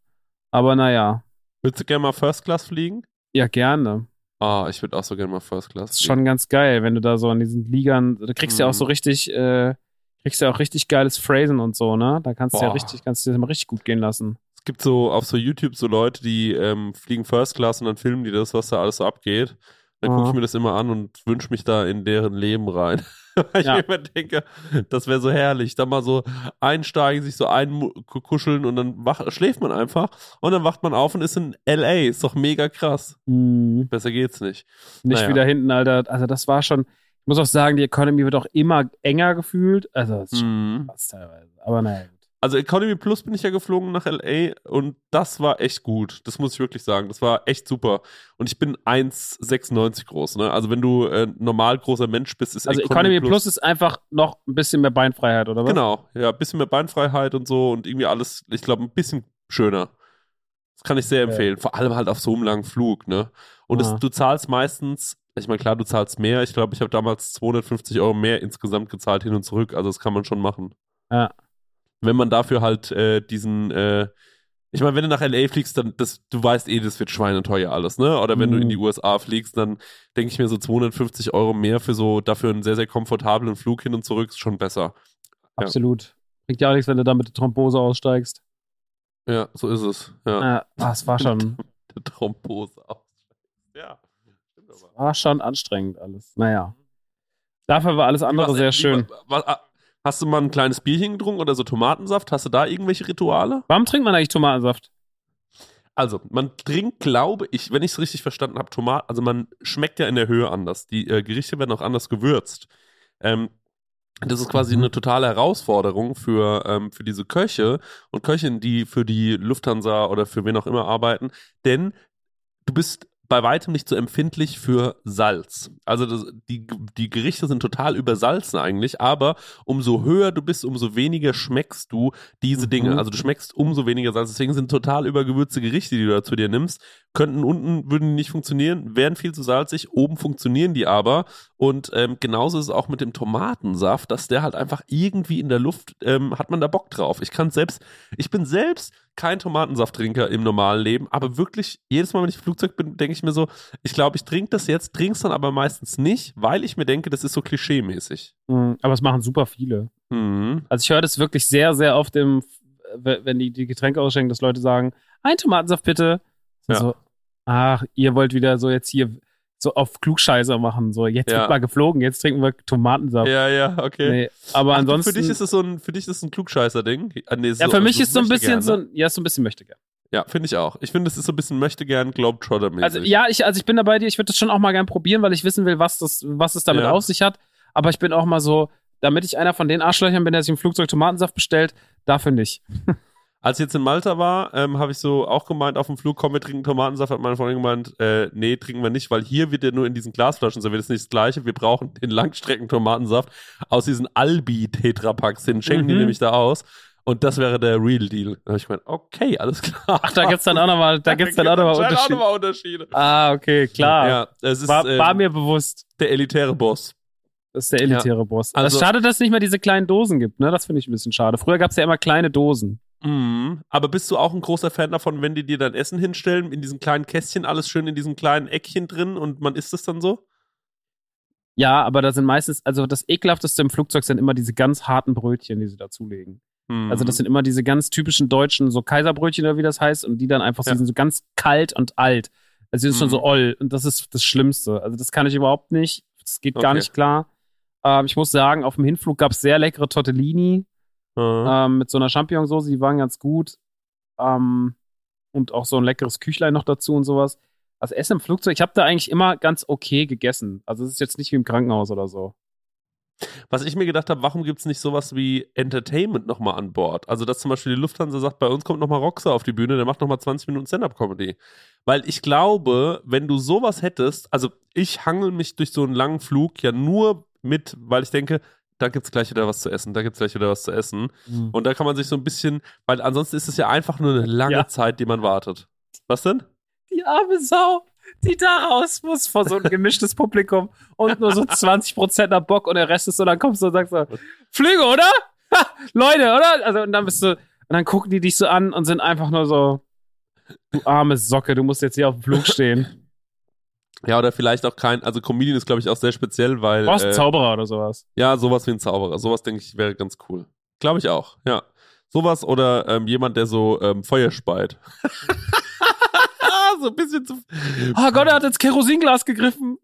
aber naja, Würdest du gerne mal First Class fliegen? ja, gerne. Ah, ich würde auch so gerne mal First Class Das ist schon ganz geil, wenn du da so an diesen Liegern, du kriegst ja auch Mhm. so richtig, äh, kriegst ja auch richtig geiles Phrasen und so, ne? Da kannst du ja richtig, kannst du dir das mal richtig gut gehen lassen. Es gibt so auf so YouTube so Leute, die ähm, fliegen First Class und dann filmen die das, was da alles so abgeht. Dann gucke ich mir das immer an und wünsche mich da in deren Leben rein. Weil ich Ja. mir immer denke, das wäre so herrlich. Da mal so einsteigen, sich so einkuscheln und dann wach, schläft man einfach und dann wacht man auf und ist in L.A. Ist doch mega krass. Mhm. Besser geht's nicht. Nicht Naja. wieder hinten, Alter. Also das war schon, ich muss auch sagen, die Economy wird auch immer enger gefühlt. Also das ist schon Mhm. krass teilweise. Aber naja. Also Economy Plus bin ich ja geflogen nach LA und das war echt gut. Das muss ich wirklich sagen. Das war echt super. Und ich bin 1,96 groß. Ne? Also wenn du äh, normal großer Mensch bist, ist Also Economy Plus ist einfach noch ein bisschen mehr Beinfreiheit, oder was? Genau, ja, ein bisschen mehr Beinfreiheit und so und irgendwie alles, ich glaube, ein bisschen schöner. Das kann ich sehr empfehlen. Vor allem halt auf so einem langen Flug, ne? Und Ja. du zahlst meistens, ich meine, klar, du zahlst mehr. Ich glaube, ich habe damals 250 Euro mehr insgesamt gezahlt hin und zurück. Also das kann man schon machen. Ja. Wenn man dafür halt äh, diesen, äh, ich meine, wenn du nach LA fliegst, dann, das, du weißt eh, das wird schweineteuer alles, ne? Oder wenn du Mhm. in die USA fliegst, dann denke ich mir so 250 Euro mehr für so, dafür einen sehr, sehr komfortablen Flug hin und zurück ist schon besser. Absolut. Bringt ja auch nichts, wenn du da mit der Thrombose aussteigst. Ja, so ist es. Ja. Ja, das war schon, der Thrombose aus. Ja, aber. war schon anstrengend alles. Naja. Dafür war alles andere Was, sehr schön. wa- wa- hast du mal ein kleines Bierchen getrunken oder so Tomatensaft? Hast du da irgendwelche Rituale? Warum trinkt man eigentlich Tomatensaft? Also, man trinkt, glaube ich, wenn ich es richtig verstanden habe, Tomaten, also man schmeckt ja in der Höhe anders. Die äh, Gerichte werden auch anders gewürzt. Ähm, das ist quasi Mhm. eine totale Herausforderung für, ähm, für diese Köche und Köchinnen, die für die Lufthansa oder für wen auch immer arbeiten, denn du bist bei weitem nicht so empfindlich für Salz. Also das, die, die Gerichte sind total übersalzen eigentlich, aber umso höher du bist, umso weniger schmeckst du diese Mhm. Dinge. Also du schmeckst umso weniger Salz. Deswegen sind total übergewürzte Gerichte, die du da zu dir nimmst, könnten unten, würden die nicht funktionieren, wären viel zu salzig, oben funktionieren die aber. Und ähm, genauso ist es auch mit dem Tomatensaft, dass der halt einfach irgendwie in der Luft, ähm, hat man da Bock drauf. Ich kann selbst, ich bin selbst kein Tomatensafttrinker im normalen Leben, aber wirklich jedes Mal, wenn ich im Flugzeug bin, denke ich mir so, ich glaube, ich trinke das jetzt, trink's dann aber meistens nicht, weil ich mir denke, das ist so klischee-mäßig. Mhm, Aber es machen super viele. Mhm. Also ich höre das wirklich sehr, sehr oft im, wenn die die Getränke ausschenken, dass Leute sagen, ein Tomatensaft bitte. Ja. So, ach, ihr wollt wieder so jetzt hier so auf Klugscheißer machen. So, jetzt Ja. wird mal geflogen, jetzt trinken wir Tomatensaft. Ja, ja, okay. Nee, aber Ach, ansonsten. Für dich ist es so ein, für dich ist ein Klugscheißer-Ding? Ah, nee, ja, für mich ist so ein bisschen gern, so ein, ja, so ein bisschen möchte gern. Ja, finde ich auch. Ich finde, es ist so ein bisschen möchte gern Globetrotter-mäßig. Also ja, ich, also ich bin dabei dir, ich würde das schon auch mal gern probieren, weil ich wissen will, was das, was es damit Ja. auf sich hat. Aber ich bin auch mal so, damit ich einer von den Arschlöchern bin, der sich im Flugzeug Tomatensaft bestellt, dafür nicht. Als ich jetzt in Malta war, ähm, habe ich so auch gemeint, auf dem Flug, komm, wir trinken Tomatensaft, hat meine Freundin gemeint, äh, nee, trinken wir nicht, weil hier wird ja nur in diesen Glasflaschen serviert, das ist nicht das Gleiche, wir brauchen den Langstrecken-Tomatensaft aus diesen Albi-Tetrapacks, den schenken die Mhm. nämlich da aus und das wäre der Real Deal. Da habe ich gemeint, okay, alles klar. Ach, da gibt's dann auch nochmal, da gibt's dann auch nochmal Unterschiede. auch nochmal Unterschiede. Ah, okay, klar. Ja, es ist war, ähm, war mir bewusst. der elitäre Boss. Das ist der elitäre Boss. Also- es schade, dass es nicht mehr diese kleinen Dosen gibt, ne? Das finde ich ein bisschen schade. Früher gab's ja immer kleine Dosen. Mhm. Aber bist du auch ein großer Fan davon, wenn die dir dein Essen hinstellen, in diesen kleinen Kästchen, alles schön in diesem kleinen Eckchen drin und man isst es dann so? Ja, aber da sind meistens, also das ekelhafteste im Flugzeug sind immer diese ganz harten Brötchen, die sie dazulegen. Mhm. Also das sind immer diese ganz typischen deutschen, so Kaiserbrötchen oder wie das heißt, und die dann einfach, Ja. die sind so ganz kalt und alt. Also die sind schon Mhm. so oll. Und das ist das Schlimmste. Also das kann ich überhaupt nicht. Das geht gar Okay. nicht klar. Ähm, ich muss sagen, auf dem Hinflug gab's sehr leckere Tortellini Mhm. ähm, mit so einer Champignonsauce, die waren ganz gut. Ähm, und auch so ein leckeres Küchlein noch dazu und sowas. Also Essen im Flugzeug, ich habe da eigentlich immer ganz okay gegessen. Also es ist jetzt nicht wie im Krankenhaus oder so. Was ich mir gedacht habe, warum gibt es nicht sowas wie Entertainment nochmal an Bord? Also, dass zum Beispiel die Lufthansa sagt, bei uns kommt nochmal Roxer auf die Bühne, der macht nochmal 20 Minuten Stand-Up-Comedy. Weil ich glaube, wenn du sowas hättest, also ich hangel mich durch so einen langen Flug ja nur mit, weil ich denke, da gibt's gleich wieder was zu essen, da gibt's gleich wieder was zu essen. Mhm. Und da kann man sich so ein bisschen, weil ansonsten ist es ja einfach nur eine lange ja. Zeit, die man wartet. Was denn? Die arme Sau die da raus muss vor so ein gemischtes Publikum und nur so 20% am Bock und der Rest ist so, dann kommst du und sagst so, Flüge, oder? Ha, Leute, oder? Also, und dann bist du, und dann gucken die dich so an und sind einfach nur so, du arme Socke, du musst jetzt hier auf dem Flug stehen. Ja, oder vielleicht auch kein, also Comedian ist, glaube ich, auch sehr speziell, weil. Du brauchst äh, Zauberer oder sowas. Ja, sowas wie ein Zauberer. Sowas, denke ich, wäre ganz cool. Glaube ich auch, ja. Sowas oder ähm, jemand, der so ähm, Feuer speit. so ein bisschen zu. Oh Gott, er hat ins Kerosinglas gegriffen.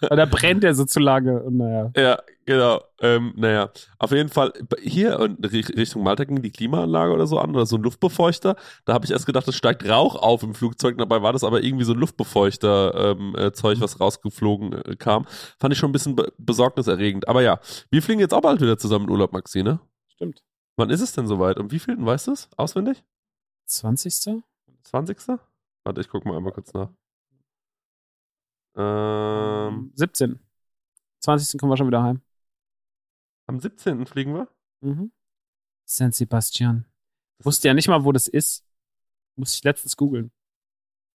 da brennt er so zu lange. Und naja. Ja, genau. Ähm, naja, auf jeden Fall hier Richtung Malta ging die Klimaanlage oder so an oder so ein Luftbefeuchter. Da habe ich erst gedacht, es steigt Rauch auf im Flugzeug. Dabei war das aber irgendwie so ein Luftbefeuchter-Zeug, ähm, äh, was rausgeflogen äh, kam. Fand ich schon ein bisschen be besorgniserregend. Aber ja, wir fliegen jetzt auch bald wieder zusammen in Urlaub, Maxi, ne? Stimmt. Wann ist es denn soweit? Und wie viel? Weißt du es auswendig? 20. 20. Warte, ich guck mal einmal kurz nach. Ähm, 17. 20. kommen wir schon wieder heim. Am 17. fliegen wir? Mhm. San Sebastian. Wusste ja nicht mal, wo das ist. Muss ich letztens googeln.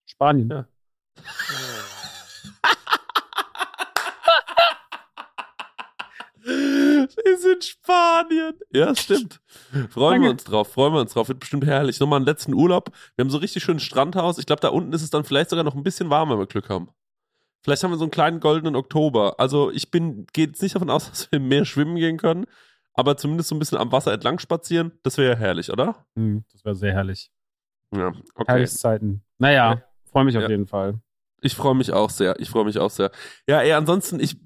Spanien. Ja. Wir sind Spanien. Ja, stimmt. Freuen Danke. wir uns drauf, freuen wir uns drauf. Wird bestimmt herrlich. Nochmal einen letzten Urlaub. Wir haben so richtig schönes Strandhaus. Ich glaube, da unten ist es dann vielleicht sogar noch ein bisschen warmer, wenn wir Glück haben. Vielleicht haben wir so einen kleinen goldenen Oktober. Also ich bin, gehe jetzt nicht davon aus, dass wir im Meer schwimmen gehen können, aber zumindest so ein bisschen am Wasser entlang spazieren. Das wäre ja herrlich, oder? Mhm, das wäre sehr herrlich. Ja, okay. Herrlichszeiten. Naja, ja. freue mich auf ja. jeden Fall. Ich freue mich auch sehr. Ich freue mich auch sehr. Ja, ey, ansonsten, ich,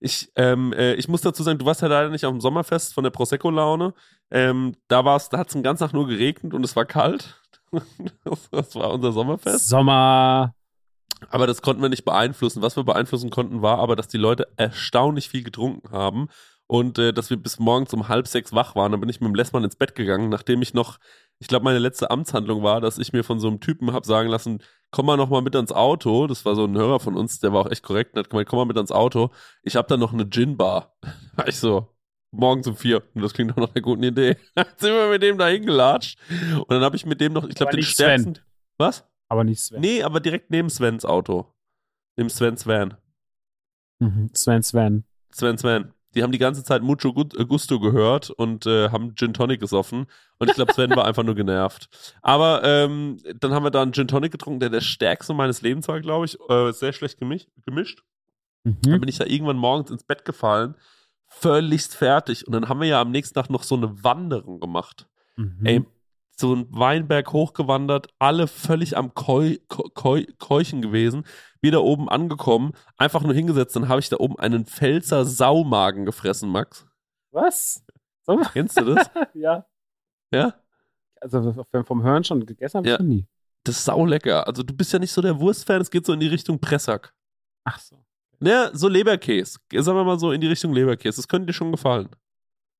ich, ähm, äh, ich muss dazu sagen, du warst ja leider nicht auf dem Sommerfest von der Prosecco-Laune. Ähm, da war's, da hat es den ganzen Tag nur geregnet und es war kalt. das war unser Sommerfest. Sommer. Aber das konnten wir nicht beeinflussen. Was wir beeinflussen konnten, war aber, dass die Leute erstaunlich viel getrunken haben und äh, dass wir bis morgens um halb sechs wach waren. Dann bin ich mit dem Lessmann ins Bett gegangen, nachdem ich noch, ich glaube, meine letzte Amtshandlung war, dass ich mir von so einem Typen hab sagen lassen, komm mal noch mal mit ans Auto. Das war so ein Hörer von uns, der war auch echt korrekt und hat gemeint, komm mal mit ans Auto. Ich habe da noch eine Gin-Bar. war ich so, morgens um vier. Und das klingt doch nach einer guten Idee. Dann sind wir mit dem da hingelatscht. Und dann habe ich mit dem noch, ich glaube, den stärksten. Sven. Was? Aber nicht Sven. Nee, aber direkt neben Svens Auto. Neben Svens Van. Mhm. Sven Sven. Sven Sven. Die haben die ganze Zeit Mucho äh, Gusto gehört und äh, haben Gin Tonic gesoffen. Und ich glaube, Sven war einfach nur genervt. Aber ähm, dann haben wir da einen Gin Tonic getrunken, der der stärkste meines Lebens war, glaube ich. Äh, sehr schlecht gemischt. Mhm. Dann bin ich da irgendwann morgens ins Bett gefallen, völligst fertig. Und dann haben wir ja am nächsten Tag noch so eine Wanderung gemacht. Mhm. Ey, so ein Weinberg hochgewandert, alle völlig am Keu, Keu, Keuchen gewesen wieder oben angekommen, einfach nur hingesetzt, dann habe ich da oben einen Pfälzer Saumagen gefressen, Max. Was? So? Kennst du das? ja. Ja? Also vom Hören schon gegessen habe ich ja. nie. Das ist saulecker. Also du bist ja nicht so der Wurstfan, es geht so in die Richtung Pressack. Ach so. Ja, so Leberkäse. Sagen wir mal so in die Richtung Leberkäse. Das könnte dir schon gefallen.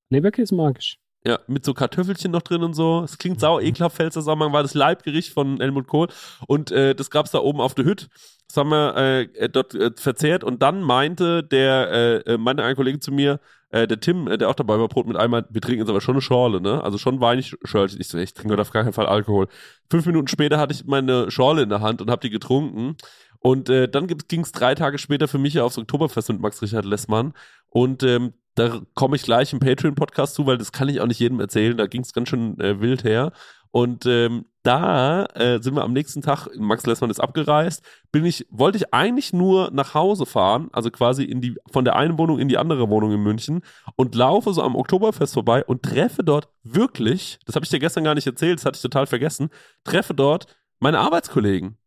Leberkäse mag ich. Ja, mit so Kartoffelchen noch drin und so. Es klingt sau ekelhaft, Pfälzer Saumagen war das Leibgericht von Helmut Kohl. Und äh, das gab's da oben auf der Hütte. Das haben wir äh, dort äh, verzehrt und dann meinte der, äh, äh meinte ein Kollege zu mir, äh, der Tim, äh, der auch dabei war, Brot mit einmal, wir trinken jetzt aber schon eine Schorle, ne? Also schon weinig Schorle. Ich so, ich trinke heute auf gar keinen Fall Alkohol. Fünf Minuten später hatte ich meine Schorle in der Hand und habe die getrunken. Und äh, dann ging es drei Tage später für mich aufs Oktoberfest mit Max Richard Lessmann. Und ähm, da komme ich gleich im Patreon-Podcast zu, weil das kann ich auch nicht jedem erzählen. Da ging es ganz schön äh, wild her. Und ähm, da äh, sind wir am nächsten Tag, Max Lessmann ist abgereist, bin ich, wollte ich eigentlich nur nach Hause fahren, also quasi in die, von der einen Wohnung in die andere Wohnung in München und laufe so am Oktoberfest vorbei und treffe dort wirklich, das habe ich dir gestern gar nicht erzählt, das hatte ich total vergessen, treffe dort meine Arbeitskollegen.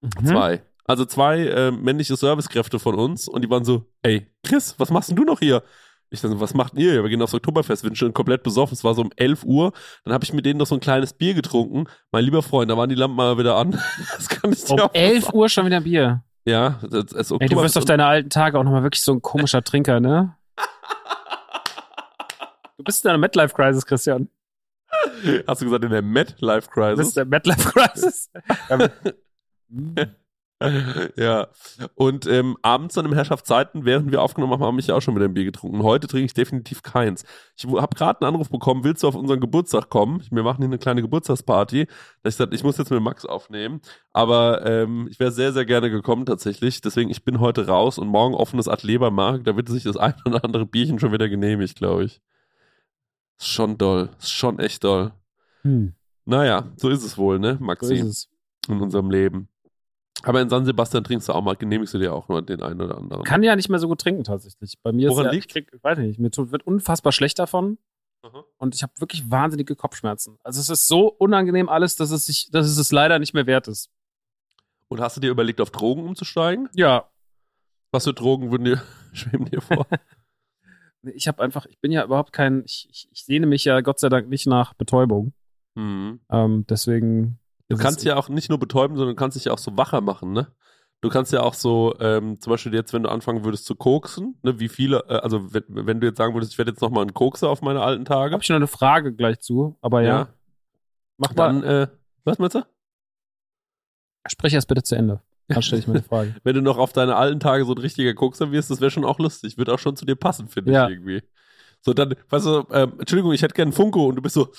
Mhm. Zwei. Also zwei äh, männliche Servicekräfte von uns und die waren so, ey, Chris, was machst denn du noch hier? Ich dachte, was macht ihr? Wir gehen aufs Oktoberfest, wir sind schon komplett besoffen. Es war so um 11 Uhr. Dann habe ich mit denen noch so ein kleines Bier getrunken. Mein lieber Freund, da waren die Lampen mal wieder an. Das kann ich dir Um 11 Uhr schon wieder Bier. Ja, das ist Ey, du wirst auf deine alten Tage auch nochmal wirklich so ein komischer Trinker, ne? Du bist in einer Midlife-Crisis, Christian. Hast du gesagt, in der Midlife-Crisis? Du bist in der Midlife-Crisis? ja. Und ähm, abends an den Herrschaftszeiten, während wir aufgenommen haben, habe ich ja auch schon wieder ein Bier getrunken. Heute trinke ich definitiv keins. Ich habe gerade einen Anruf bekommen, willst du auf unseren Geburtstag kommen? Wir machen hier eine kleine Geburtstagsparty. Da ich gesagt, ich muss jetzt mit Max aufnehmen. Aber ähm, ich wäre sehr, sehr gerne gekommen tatsächlich. Deswegen, ich bin heute raus und morgen offenes Atelier beim Markt. Da wird sich das ein oder andere Bierchen schon wieder genehmigt, glaube ich. Ist schon doll. Ist schon echt doll. Hm. Naja, so ist es wohl, ne, Maxi? So ist es. In unserem Leben. Aber in San Sebastian trinkst du auch mal, genehmigst du dir auch nur den einen oder anderen. Kann ja nicht mehr so gut trinken tatsächlich. Bei mir Woran ist ja, liegt? ich krieg, weiß nicht, mir tut, wird unfassbar schlecht davon. Aha. Und ich habe wirklich wahnsinnige Kopfschmerzen. Also es ist so unangenehm alles, dass es sich, dass es es leider nicht mehr wert ist. Und hast du dir überlegt, auf Drogen umzusteigen? Ja. Was für Drogen würden dir, schweben dir vor? ich habe einfach, ich bin ja überhaupt kein, ich, ich, ich sehne mich ja Gott sei Dank nicht nach Betäubung. Mhm. Ähm, deswegen Du kannst ja auch nicht nur betäuben, sondern du kannst dich ja auch so wacher machen, ne? Du kannst ja auch so, ähm, zum Beispiel jetzt, wenn du anfangen würdest zu koksen, ne, wie viele, äh, also wenn, wenn, du jetzt sagen würdest, ich werde jetzt nochmal ein Kokser auf meine alten Tage. Hab ich noch eine Frage gleich zu, aber ja. ja. Mach Dann, mal. Äh, was meinst du? Sprich erst bitte zu Ende. Dann stelle ich mir eine Frage. wenn du noch auf deine alten Tage so ein richtiger Kokser wirst, das wäre schon auch lustig. Wird auch schon zu dir passen, finde ja. ich irgendwie. So, dann, weißt du, ähm, Entschuldigung, ich hätte gerne einen Funko und du bist so,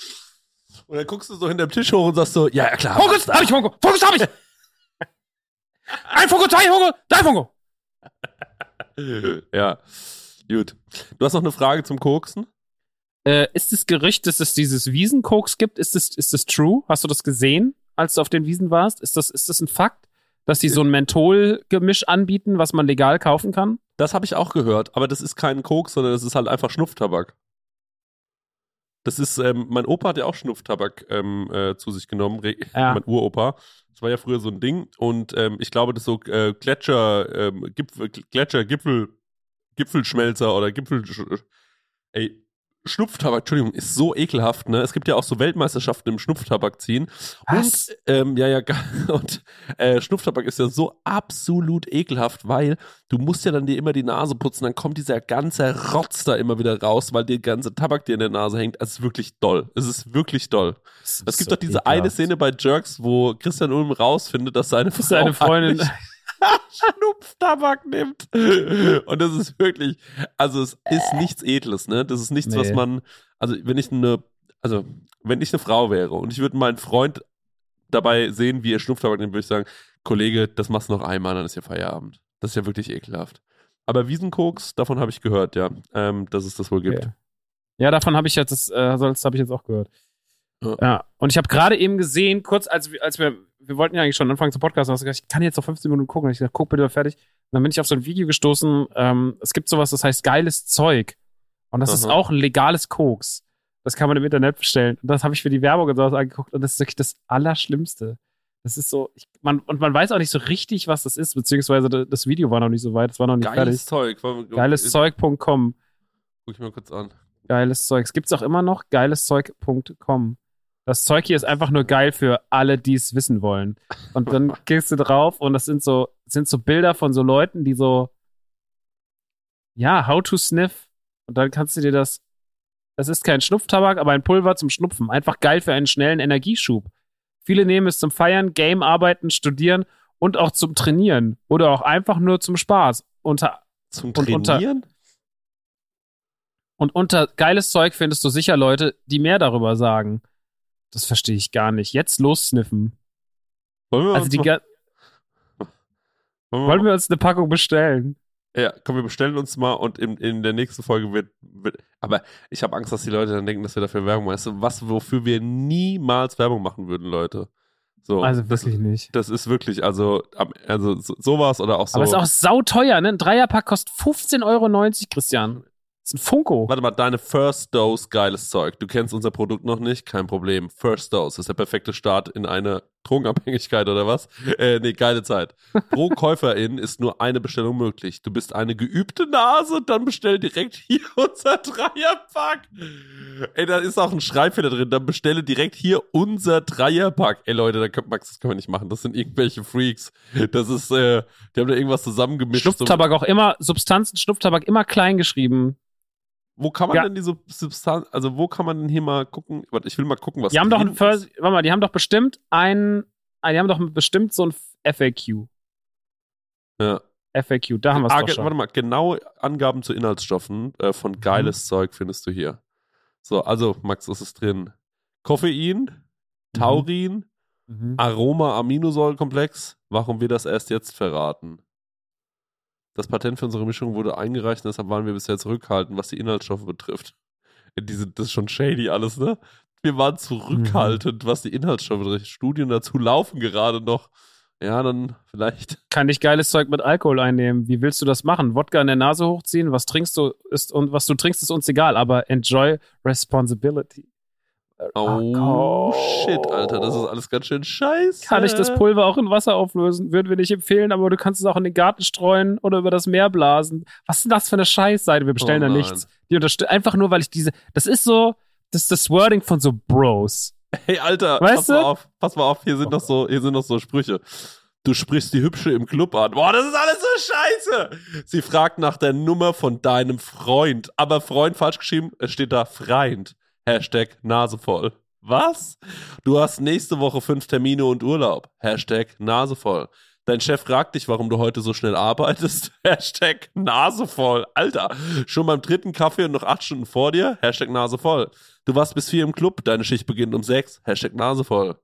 und dann guckst du so hinterm Tisch hoch und sagst so, ja, ja klar. Fokus, hab ich Funko, Fokus hab ich. Ein Funko, zwei Funko, drei Funko. ja, gut. Du hast noch eine Frage zum Koksen? Äh, ist das Gerücht, dass es dieses Wiesenkoks gibt, ist das, ist das true? Hast du das gesehen, als du auf den Wiesen warst? Ist das, ist das ein Fakt, dass die so ein Menthol-Gemisch anbieten, was man legal kaufen kann? Das habe ich auch gehört, aber das ist kein Koks, sondern das ist halt einfach Schnupftabak. Das ist, ähm, mein Opa hat ja auch Schnupftabak ähm, äh, zu sich genommen, ja. mein Uropa. Das war ja früher so ein Ding. Und ähm, ich glaube, das so äh, Gletscher, ähm, Gipfel, Gletscher, Gipfel, Gipfelschmelzer oder Gipfel. Ey, Schnupftabak, Entschuldigung, ist so ekelhaft, ne? Es gibt ja auch so Weltmeisterschaften im Schnupftabak ziehen. Was? Und, ähm, ja, ja, und äh, Schnupftabak ist ja so absolut ekelhaft, weil du musst ja dann dir immer die Nase putzen, dann kommt dieser ganze Rotz da immer wieder raus, weil der ganze Tabak dir in der Nase hängt. Es ist wirklich doll. Es ist wirklich doll. Es gibt so doch diese ekelhaft. eine Szene bei Jerks, wo Christian Ulm rausfindet, dass seine, seine Freundin Schnupftabak nimmt. Und das ist wirklich, also es ist nichts Edles, ne? Das ist nichts, nee. was man, also wenn ich eine, also wenn ich eine Frau wäre und ich würde meinen Freund dabei sehen, wie er Schnupftabak nimmt, würde ich sagen, Kollege, das machst du noch einmal, dann ist ja Feierabend. Das ist ja wirklich ekelhaft. Aber Wiesenkoks, davon habe ich gehört, ja, ähm, dass es das wohl gibt. Okay. Ja, davon habe ich jetzt, das, äh, das habe ich jetzt auch gehört. Ja. ja. Und ich habe gerade eben gesehen, kurz als, als wir wir wollten ja eigentlich schon anfangen zu podcasten, hast du gesagt, ich kann jetzt noch 15 Minuten gucken. Und ich gesagt, guck bitte fertig. Und dann bin ich auf so ein Video gestoßen. Ähm, es gibt sowas, das heißt geiles Zeug. Und das Aha. ist auch ein legales Koks. Das kann man im Internet bestellen. Und das habe ich für die Werbung und sowas angeguckt. Und das ist wirklich das Allerschlimmste. Das ist so, ich, man, und man weiß auch nicht so richtig, was das ist, beziehungsweise das Video war noch nicht so weit, es war noch nicht Geiles fertig. Zeug. Geileszeug.com. Guck ich mal kurz an. Geiles Zeug. Es gibt es auch immer noch, geileszeug.com. Das Zeug hier ist einfach nur geil für alle, die es wissen wollen. Und dann gehst du drauf und das sind so, sind so Bilder von so Leuten, die so, ja, how to sniff. Und dann kannst du dir das, das ist kein Schnupftabak, aber ein Pulver zum Schnupfen. Einfach geil für einen schnellen Energieschub. Viele nehmen es zum Feiern, Game arbeiten, studieren und auch zum Trainieren. Oder auch einfach nur zum Spaß. Unter, zum Trainieren? Und unter, und unter geiles Zeug findest du sicher Leute, die mehr darüber sagen. Das verstehe ich gar nicht. Jetzt lossniffen. Wollen wir also die mal, wollen, wir uns eine Packung bestellen? Ja, komm, wir bestellen uns mal und in, in der nächsten Folge wird, wird aber ich habe Angst, dass die Leute dann denken, dass wir dafür Werbung machen. Was, wofür wir niemals Werbung machen würden, Leute. So, also wirklich das, nicht. Das ist wirklich, also, also sowas oder auch so. Aber es ist auch sauteuer, ne? Ein Dreierpack kostet 15,90 Euro, Christian. Das ist ein Funko. Warte mal, deine First Dose, geiles Zeug. Du kennst unser Produkt noch nicht, kein Problem. First Dose ist der perfekte Start in eine Drogenabhängigkeit oder was? Äh, nee, geile Zeit. Pro Käuferin ist nur eine Bestellung möglich. Du bist eine geübte Nase, dann bestell direkt hier unser Dreierpack. Ey, da ist auch ein Schreibfehler drin. Dann bestelle direkt hier unser Dreierpack. Ey, Leute, da könnt, Max, das können wir nicht machen. Das sind irgendwelche Freaks. Das ist, äh, die haben da irgendwas zusammengemischt. Schnupftabak auch immer, Substanzen, Schnupftabak immer klein geschrieben. Wo kann man ja. denn diese Substanz, also wo kann man denn hier mal gucken? Warte, ich will mal gucken, was Die haben doch, ein, warte mal, die haben doch bestimmt ein, ah, die haben doch bestimmt so ein FAQ. Ja. FAQ, da haben wir es ah, doch schon. Warte mal, genaue Angaben zu Inhaltsstoffen äh, von geiles mhm. Zeug findest du hier. So, also Max, was ist drin? Koffein, mhm. Taurin, mhm. Aroma-Aminosäurekomplex. Warum wir das erst jetzt verraten? Das Patent für unsere Mischung wurde eingereicht und deshalb waren wir bisher zurückhaltend, was die Inhaltsstoffe betrifft. Diese, das ist schon shady alles, ne? Wir waren zurückhaltend, mhm. was die Inhaltsstoffe betrifft. Studien dazu laufen gerade noch. Ja, dann vielleicht. Kann ich geiles Zeug mit Alkohol einnehmen? Wie willst du das machen? Wodka in der Nase hochziehen? Was trinkst du ist und was du trinkst ist uns egal, aber enjoy responsibility. Oh, shit, Alter, das ist alles ganz schön scheiße. Kann ich das Pulver auch in Wasser auflösen? Würden wir nicht empfehlen, aber du kannst es auch in den Garten streuen oder über das Meer blasen. Was ist denn das für eine Scheißseite? Wir bestellen oh, da nichts. Die unterstützt einfach nur, weil ich diese. Das ist so, das ist das Wording von so Bros. Hey, Alter, weißt pass du? mal auf, pass mal auf, hier sind noch so, hier sind noch so Sprüche. Du sprichst die Hübsche im Club an. Boah, das ist alles so scheiße. Sie fragt nach der Nummer von deinem Freund. Aber Freund falsch geschrieben, es steht da Freind. Hashtag Nasevoll. Was? Du hast nächste Woche fünf Termine und Urlaub. Hashtag Nasevoll. Dein Chef fragt dich, warum du heute so schnell arbeitest. Hashtag Nasevoll. Alter, schon beim dritten Kaffee und noch acht Stunden vor dir. Hashtag Nasevoll. Du warst bis vier im Club, deine Schicht beginnt um sechs. Hashtag Nasevoll.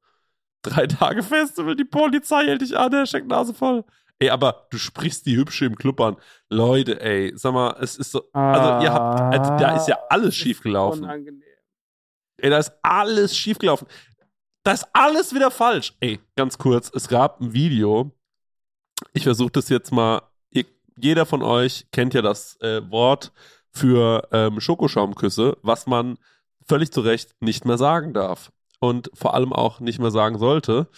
Drei Tage Festival, die Polizei hält dich an. Hashtag Nasevoll. Ey, aber du sprichst die Hübsche im Club an. Leute, ey, sag mal, es ist so, also ihr habt, also, da ist ja alles schiefgelaufen. Unangenehm. Ey, da ist alles schiefgelaufen. Da ist alles wieder falsch. Ey, ganz kurz, es gab ein Video. Ich versuche das jetzt mal. Ihr, jeder von euch kennt ja das äh, Wort für ähm, Schokoschaumküsse, was man völlig zu Recht nicht mehr sagen darf. Und vor allem auch nicht mehr sagen sollte.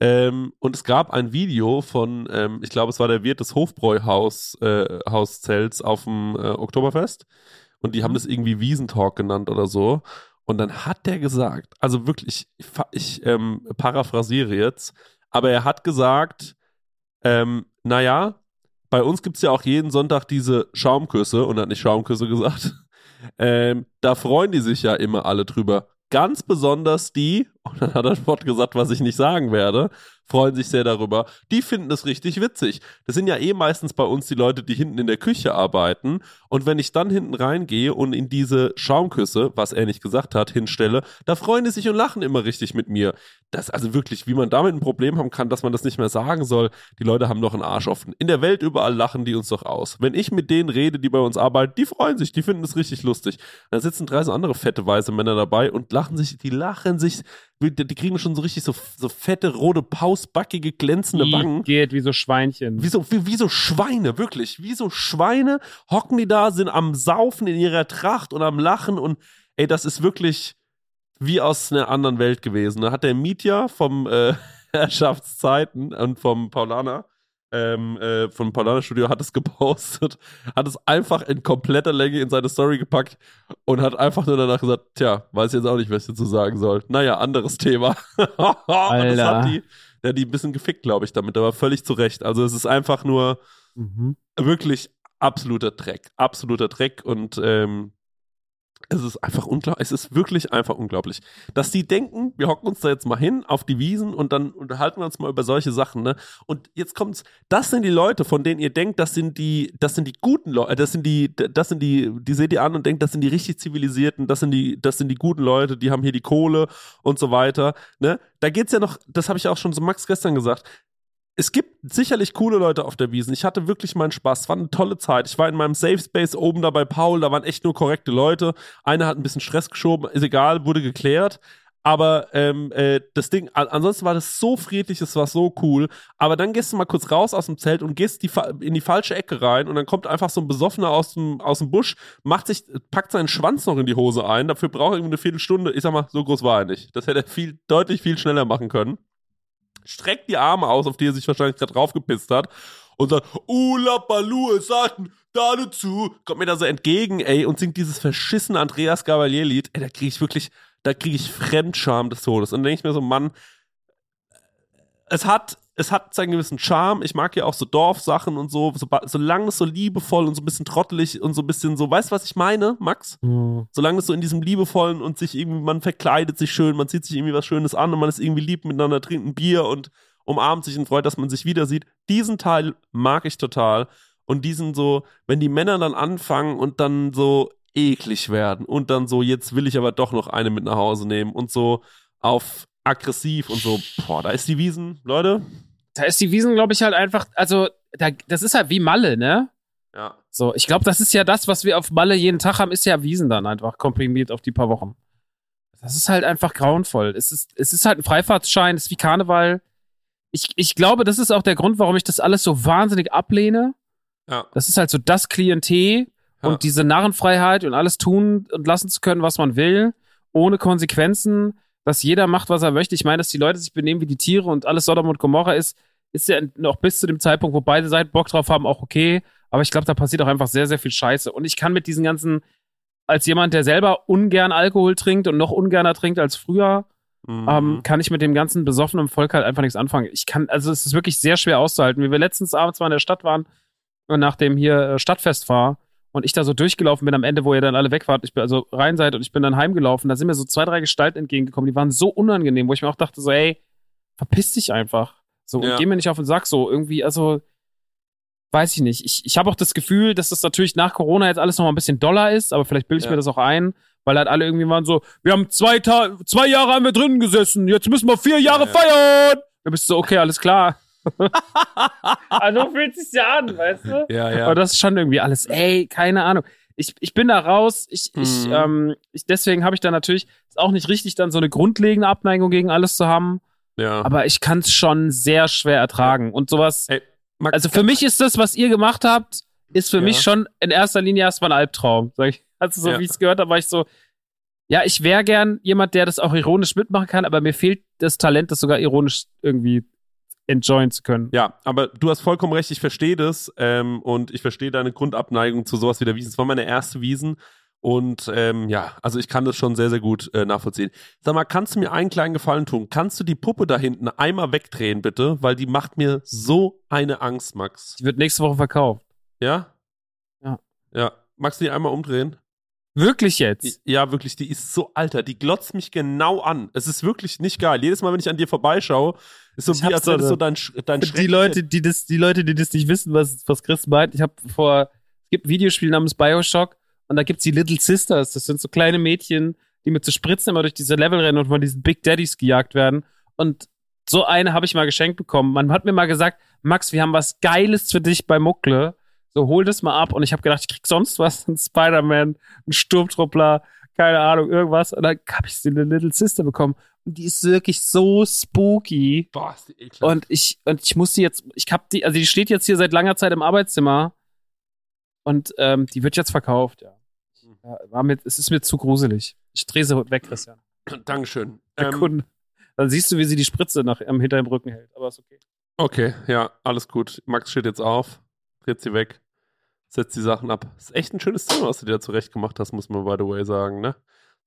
Ähm, und es gab ein Video von, ähm, ich glaube, es war der Wirt des Hofbräuhaus äh, Hauszelts auf dem äh, Oktoberfest. Und die haben das irgendwie Wiesentalk genannt oder so. Und dann hat der gesagt, also wirklich, ich, ich ähm, paraphrasiere jetzt, aber er hat gesagt, ähm, naja, bei uns gibt es ja auch jeden Sonntag diese Schaumküsse, und hat nicht Schaumküsse gesagt, ähm, da freuen die sich ja immer alle drüber. Ganz besonders die, und dann hat er Sport gesagt, was ich nicht sagen werde, freuen sich sehr darüber. Die finden es richtig witzig. Das sind ja eh meistens bei uns die Leute, die hinten in der Küche arbeiten. Und wenn ich dann hinten reingehe und in diese Schaumküsse, was er nicht gesagt hat, hinstelle, da freuen die sich und lachen immer richtig mit mir. Das also wirklich, wie man damit ein Problem haben kann, dass man das nicht mehr sagen soll. Die Leute haben noch einen Arsch offen. In der Welt überall lachen die uns doch aus. Wenn ich mit denen rede, die bei uns arbeiten, die freuen sich, die finden es richtig lustig. Da sitzen drei so andere fette weiße Männer dabei und lachen sich, die lachen sich die kriegen schon so richtig so, so fette, rote, pausbackige, glänzende Wangen. Geht wie so Schweinchen. Wie so, wie, wie so Schweine, wirklich. Wie so Schweine hocken die da, sind am Saufen in ihrer Tracht und am Lachen und ey, das ist wirklich wie aus einer anderen Welt gewesen. Da hat der Mietja vom äh, Herrschaftszeiten und vom Paulaner ähm, äh, von Paulana Studio hat es gepostet, hat es einfach in kompletter Länge in seine Story gepackt und hat einfach nur danach gesagt, tja, weiß jetzt auch nicht, was ich dazu sagen soll. Naja, anderes Thema. Alter. das hat die, der die ein bisschen gefickt, glaube ich, damit, aber völlig zu Recht. Also es ist einfach nur mhm. wirklich absoluter Dreck. Absoluter Dreck und ähm, es ist einfach unglaublich, es ist wirklich einfach unglaublich, dass die denken, wir hocken uns da jetzt mal hin auf die Wiesen und dann unterhalten wir uns mal über solche Sachen, ne? Und jetzt kommt's, das sind die Leute, von denen ihr denkt, das sind die, das sind die guten Leute, das sind die, das sind die, die seht ihr an und denkt, das sind die richtig zivilisierten, das sind die, das sind die guten Leute, die haben hier die Kohle und so weiter, ne? Da geht's ja noch, das habe ich auch schon so Max gestern gesagt, es gibt sicherlich coole Leute auf der Wiesen. Ich hatte wirklich meinen Spaß. Es war eine tolle Zeit. Ich war in meinem Safe Space oben da bei Paul. Da waren echt nur korrekte Leute. Einer hat ein bisschen Stress geschoben. Ist egal, wurde geklärt. Aber ähm, äh, das Ding, ansonsten war das so friedlich, es war so cool. Aber dann gehst du mal kurz raus aus dem Zelt und gehst die, in die falsche Ecke rein und dann kommt einfach so ein Besoffener aus dem, aus dem Busch, macht sich, packt seinen Schwanz noch in die Hose ein. Dafür braucht er irgendwie eine Viertelstunde. Ich sag mal, so groß war er nicht. Das hätte er viel, deutlich viel schneller machen können. Streckt die Arme aus, auf die er sich wahrscheinlich gerade draufgepisst hat und sagt, Ula Balu, es sagten da dazu, kommt mir da so entgegen, ey, und singt dieses verschissene Andreas Gavalier-Lied, ey, da kriege ich wirklich, da kriege ich Fremdscham des Todes. Und dann denke ich mir so, Mann, es hat, es hat seinen gewissen Charme. Ich mag ja auch so Dorfsachen und so, so solange es so liebevoll und so ein bisschen trottelig und so ein bisschen so, weißt du, was ich meine, Max? Mhm. Solange es so in diesem liebevollen und sich irgendwie, man verkleidet sich schön, man zieht sich irgendwie was Schönes an und man ist irgendwie lieb miteinander, trinkt ein Bier und umarmt sich und freut, dass man sich wieder sieht. Diesen Teil mag ich total. Und diesen so, wenn die Männer dann anfangen und dann so eklig werden und dann so, jetzt will ich aber doch noch eine mit nach Hause nehmen und so auf aggressiv und so, boah, da ist die Wiesen, Leute. Da ist die Wiesen, glaube ich, halt einfach, also, da, das ist halt wie Malle, ne? Ja. So, ich glaube, das ist ja das, was wir auf Malle jeden Tag haben, ist ja Wiesen dann einfach komprimiert auf die paar Wochen. Das ist halt einfach grauenvoll. Es ist, es ist halt ein Freifahrtschein, es ist wie Karneval ich, ich glaube, das ist auch der Grund, warum ich das alles so wahnsinnig ablehne. Ja. Das ist halt so das Klientel ja. und diese Narrenfreiheit und alles tun und lassen zu können, was man will, ohne Konsequenzen, dass jeder macht, was er möchte. Ich meine, dass die Leute sich benehmen wie die Tiere und alles Sodom und Gomorra ist, ist ja noch bis zu dem Zeitpunkt, wo beide Seiten Bock drauf haben, auch okay. Aber ich glaube, da passiert auch einfach sehr, sehr viel Scheiße. Und ich kann mit diesen ganzen, als jemand, der selber ungern Alkohol trinkt und noch ungerner trinkt als früher, Mhm. Ähm, kann ich mit dem ganzen besoffenen Volk halt einfach nichts anfangen. Ich kann, also es ist wirklich sehr schwer auszuhalten. Wie wir letztens abends mal in der Stadt waren und nach dem hier äh, Stadtfest war und ich da so durchgelaufen bin am Ende, wo ihr dann alle weg wart, ich bin also rein seid und ich bin dann heimgelaufen, da sind mir so zwei, drei Gestalten entgegengekommen, die waren so unangenehm, wo ich mir auch dachte so, ey, verpiss dich einfach. So, ja. und geh mir nicht auf den Sack, so irgendwie, also, weiß ich nicht. Ich, ich habe auch das Gefühl, dass das natürlich nach Corona jetzt alles noch mal ein bisschen doller ist, aber vielleicht bilde ich ja. mir das auch ein, weil halt alle irgendwie waren so, wir haben zwei, Ta zwei Jahre haben wir drinnen gesessen, jetzt müssen wir vier Jahre ja, feiern. Da bist du so, okay, alles klar. Also fühlt sich ja an, weißt du? Ja, ja. Aber das ist schon irgendwie alles, ey, keine Ahnung. Ich, ich bin da raus, ich, mhm. ich, ähm, ich deswegen habe ich da natürlich ist auch nicht richtig, dann so eine grundlegende Abneigung gegen alles zu haben. Ja. Aber ich kann es schon sehr schwer ertragen. Und sowas. Hey, also für mich ist das, was ihr gemacht habt, ist für ja. mich schon in erster Linie erstmal ein Albtraum. Sag ich. Also so ja. wie ich es gehört habe, war ich so, ja, ich wäre gern jemand, der das auch ironisch mitmachen kann, aber mir fehlt das Talent, das sogar ironisch irgendwie enjoyen zu können. Ja, aber du hast vollkommen recht, ich verstehe das ähm, und ich verstehe deine Grundabneigung zu sowas wie der Wiesen. Es war meine erste Wiesen und ähm, ja, also ich kann das schon sehr, sehr gut äh, nachvollziehen. Sag mal, kannst du mir einen kleinen Gefallen tun? Kannst du die Puppe da hinten einmal wegdrehen, bitte? Weil die macht mir so eine Angst, Max. Die wird nächste Woche verkauft. Ja? Ja. Ja. Magst du die einmal umdrehen? Wirklich jetzt? Ja, wirklich, die ist so alter. Die glotzt mich genau an. Es ist wirklich nicht geil. Jedes Mal, wenn ich an dir vorbeischaue, ist so ich wie, als wäre so dein, dein Die Leute, die das, die Leute, die das nicht wissen, was, was Chris meint, ich habe vor, es gibt ein Videospiel namens Bioshock und da gibt's die Little Sisters. Das sind so kleine Mädchen, die mit so Spritzen immer durch diese Level rennen und von diesen Big Daddies gejagt werden. Und so eine habe ich mal geschenkt bekommen. Man hat mir mal gesagt, Max, wir haben was Geiles für dich bei Muckle. So, hol das mal ab. Und ich habe gedacht, ich krieg sonst was. Ein Spider-Man, ein Sturmtruppler, keine Ahnung, irgendwas. Und dann habe ich eine Little Sister bekommen. Und die ist wirklich so spooky. Boah, ist die ekelhaft. Und ich, und ich muss die jetzt, ich hab die, also die steht jetzt hier seit langer Zeit im Arbeitszimmer. Und ähm, die wird jetzt verkauft, ja. ja war mit, es ist mir zu gruselig. Ich drehe sie weg, Christian. Dankeschön. Ähm. Dann siehst du, wie sie die Spritze nach, am hinter dem Rücken hält. Aber ist okay. Okay, ja, alles gut. Max steht jetzt auf, dreht sie weg setzt die Sachen ab. Ist echt ein schönes Zimmer, was du dir da zurecht gemacht hast, muss man by the way sagen, ne?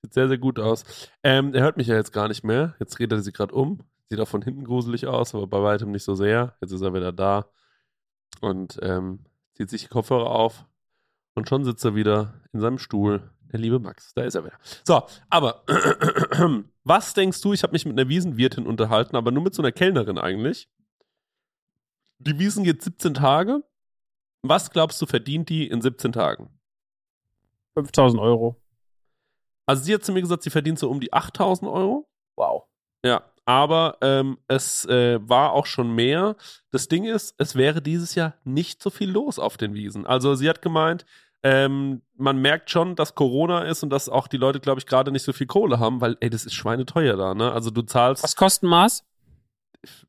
Sieht sehr, sehr gut aus. Ähm, er hört mich ja jetzt gar nicht mehr. Jetzt redet er sich gerade um. Sieht auch von hinten gruselig aus, aber bei weitem nicht so sehr. Jetzt ist er wieder da und ähm, zieht sich die Kopfhörer auf und schon sitzt er wieder in seinem Stuhl. Der liebe Max, da ist er wieder. So, aber was denkst du? Ich habe mich mit einer Wiesenwirtin unterhalten, aber nur mit so einer Kellnerin eigentlich. Die Wiesen geht 17 Tage was glaubst du, verdient die in 17 Tagen? 5000 Euro. Also sie hat zu mir gesagt, sie verdient so um die 8000 Euro. Wow. Ja, aber ähm, es äh, war auch schon mehr. Das Ding ist, es wäre dieses Jahr nicht so viel los auf den Wiesen. Also sie hat gemeint, ähm, man merkt schon, dass Corona ist und dass auch die Leute, glaube ich, gerade nicht so viel Kohle haben, weil, ey, das ist schweineteuer da, ne? Also du zahlst. Was kostet ein Maß?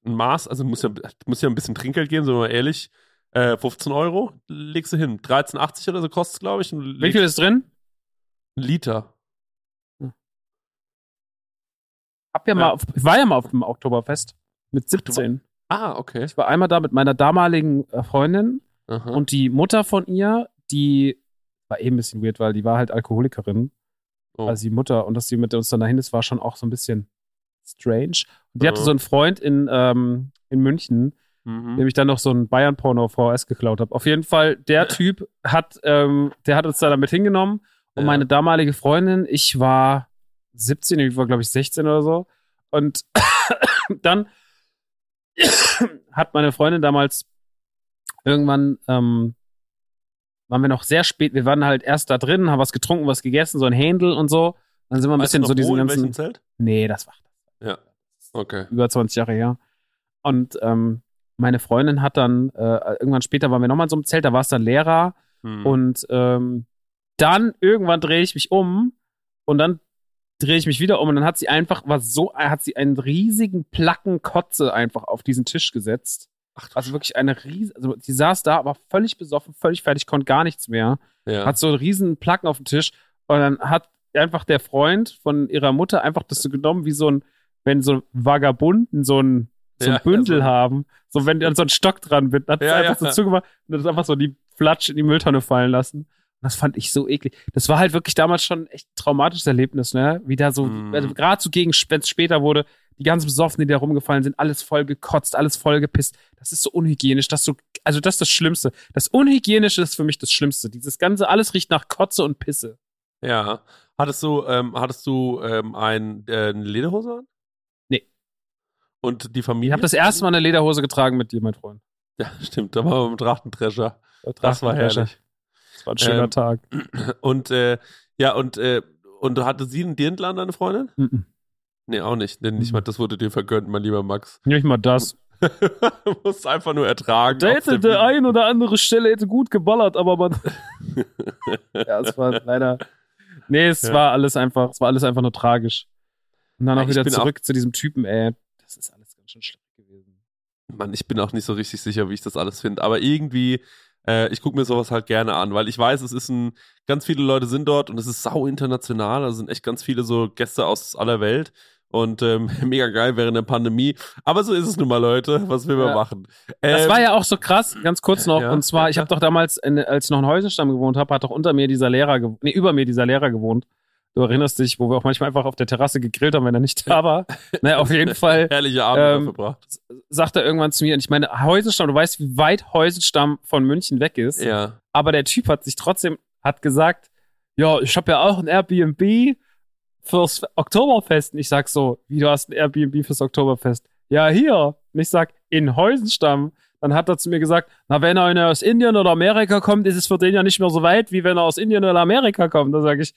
Ein Maß, also muss ja, muss ja ein bisschen Trinkgeld geben, sind wir mal ehrlich. Äh, 15 Euro legst du hin. 13,80 oder so kostet es, glaube ich. Wie viel ist drin? Ein Liter. Hm. Hab ja, ja. Mal auf, ich war ja mal auf dem Oktoberfest. Mit 17. Ah, okay. Ich war einmal da mit meiner damaligen äh, Freundin Aha. und die Mutter von ihr, die war eh ein bisschen weird, weil die war halt Alkoholikerin. Oh. Also die Mutter und dass sie mit uns dann dahin ist, war schon auch so ein bisschen strange. Und die hatte so einen Freund in, ähm, in München, mhm. dem ich dann noch so ein Bayern-Porno VS geklaut habe. Auf jeden Fall, der Typ hat, ähm, der hat uns da damit hingenommen und ja. meine damalige Freundin, ich war 17, ich war glaube ich 16 oder so. Und dann hat meine Freundin damals irgendwann ähm, waren wir noch sehr spät, wir waren halt erst da drin, haben was getrunken, was gegessen, so ein Händel und so. Dann sind wir ein weißt bisschen so diesen ganzen. Zelt? Nee, das war. Ja. Okay. Über 20 Jahre her. Und ähm, meine Freundin hat dann, äh, irgendwann später waren wir nochmal in so einem Zelt, da war es dann Lehrer. Hm. Und ähm, dann irgendwann drehe ich mich um und dann drehe ich mich wieder um und dann hat sie einfach, was so, hat sie einen riesigen Placken Kotze einfach auf diesen Tisch gesetzt. Ach, also wirklich eine riesen, also die saß da, aber völlig besoffen, völlig fertig, konnte gar nichts mehr. Ja. Hat so einen riesen Placken auf dem Tisch und dann hat einfach der Freund von ihrer Mutter einfach das so genommen, wie so ein, wenn so Vagabunden so ein, so ein Bündel also. haben, so wenn dann so ein Stock dran wird, hat es ja, einfach so zugemacht und das einfach so die Flatsch in die Mülltonne fallen lassen. Das fand ich so eklig. Das war halt wirklich damals schon echt ein traumatisches Erlebnis, ne? Wie da so, mm. also gerade so gegen, wenn es später wurde, die ganzen Besoffenen, die da rumgefallen sind, alles voll gekotzt, alles voll gepisst. Das ist so unhygienisch, das so, also das ist das Schlimmste. Das Unhygienische ist für mich das Schlimmste. Dieses ganze, alles riecht nach Kotze und Pisse. Ja. Hattest du, ähm, hattest du ähm, ein, äh, eine Lederhose an? Nee. Und die Familie? Ich habe das erste Mal eine Lederhose getragen mit dir, mein Freund. Ja, stimmt. Da waren wir im Drachtentrescher. Das war herrlich. Das war ein schöner ähm, Tag. Und äh, ja, und, äh, und hatte sie einen Dirndl deine Freundin? Mhm. Nee, auch nicht. Denn nicht mal das wurde dir vergönnt, mein lieber Max. Nicht mal das. du musst einfach nur ertragen. Da hätte der ein oder andere Stelle hätte gut geballert, aber man. ja, es war leider. Nee, es ja. war alles einfach, es war alles einfach nur tragisch. Und dann ja, auch wieder zurück auch, zu diesem Typen, ey. Das ist alles ganz schön schlecht gewesen. Mann, ich bin auch nicht so richtig sicher, wie ich das alles finde. Aber irgendwie, äh, ich gucke mir sowas halt gerne an, weil ich weiß, es ist ein, ganz viele Leute sind dort und es ist sau international. Da sind echt ganz viele so Gäste aus aller Welt und ähm, mega geil während der Pandemie. Aber so ist es nun mal, Leute. Was will man ja. machen? Ähm, das war ja auch so krass, ganz kurz noch. Ja, und zwar, ich habe doch damals, in, als ich noch in Häusenstamm gewohnt habe, hat doch unter mir dieser Lehrer, nee, über mir dieser Lehrer gewohnt. Du erinnerst dich, wo wir auch manchmal einfach auf der Terrasse gegrillt haben, wenn er nicht da war. naja, auf jeden Fall. Herrliche Abend ähm, verbracht. Sagt er irgendwann zu mir, und ich meine, Häusenstamm, du weißt, wie weit Häusenstamm von München weg ist. Ja. Aber der Typ hat sich trotzdem, hat gesagt, ja, ich habe ja auch ein Airbnb fürs Oktoberfest. Und ich sag so, wie du hast ein Airbnb fürs Oktoberfest? Ja, hier. Und ich sag, in Häusenstamm. Dann hat er zu mir gesagt, na, wenn er aus Indien oder Amerika kommt, ist es für den ja nicht mehr so weit, wie wenn er aus Indien oder Amerika kommt. Da sage ich,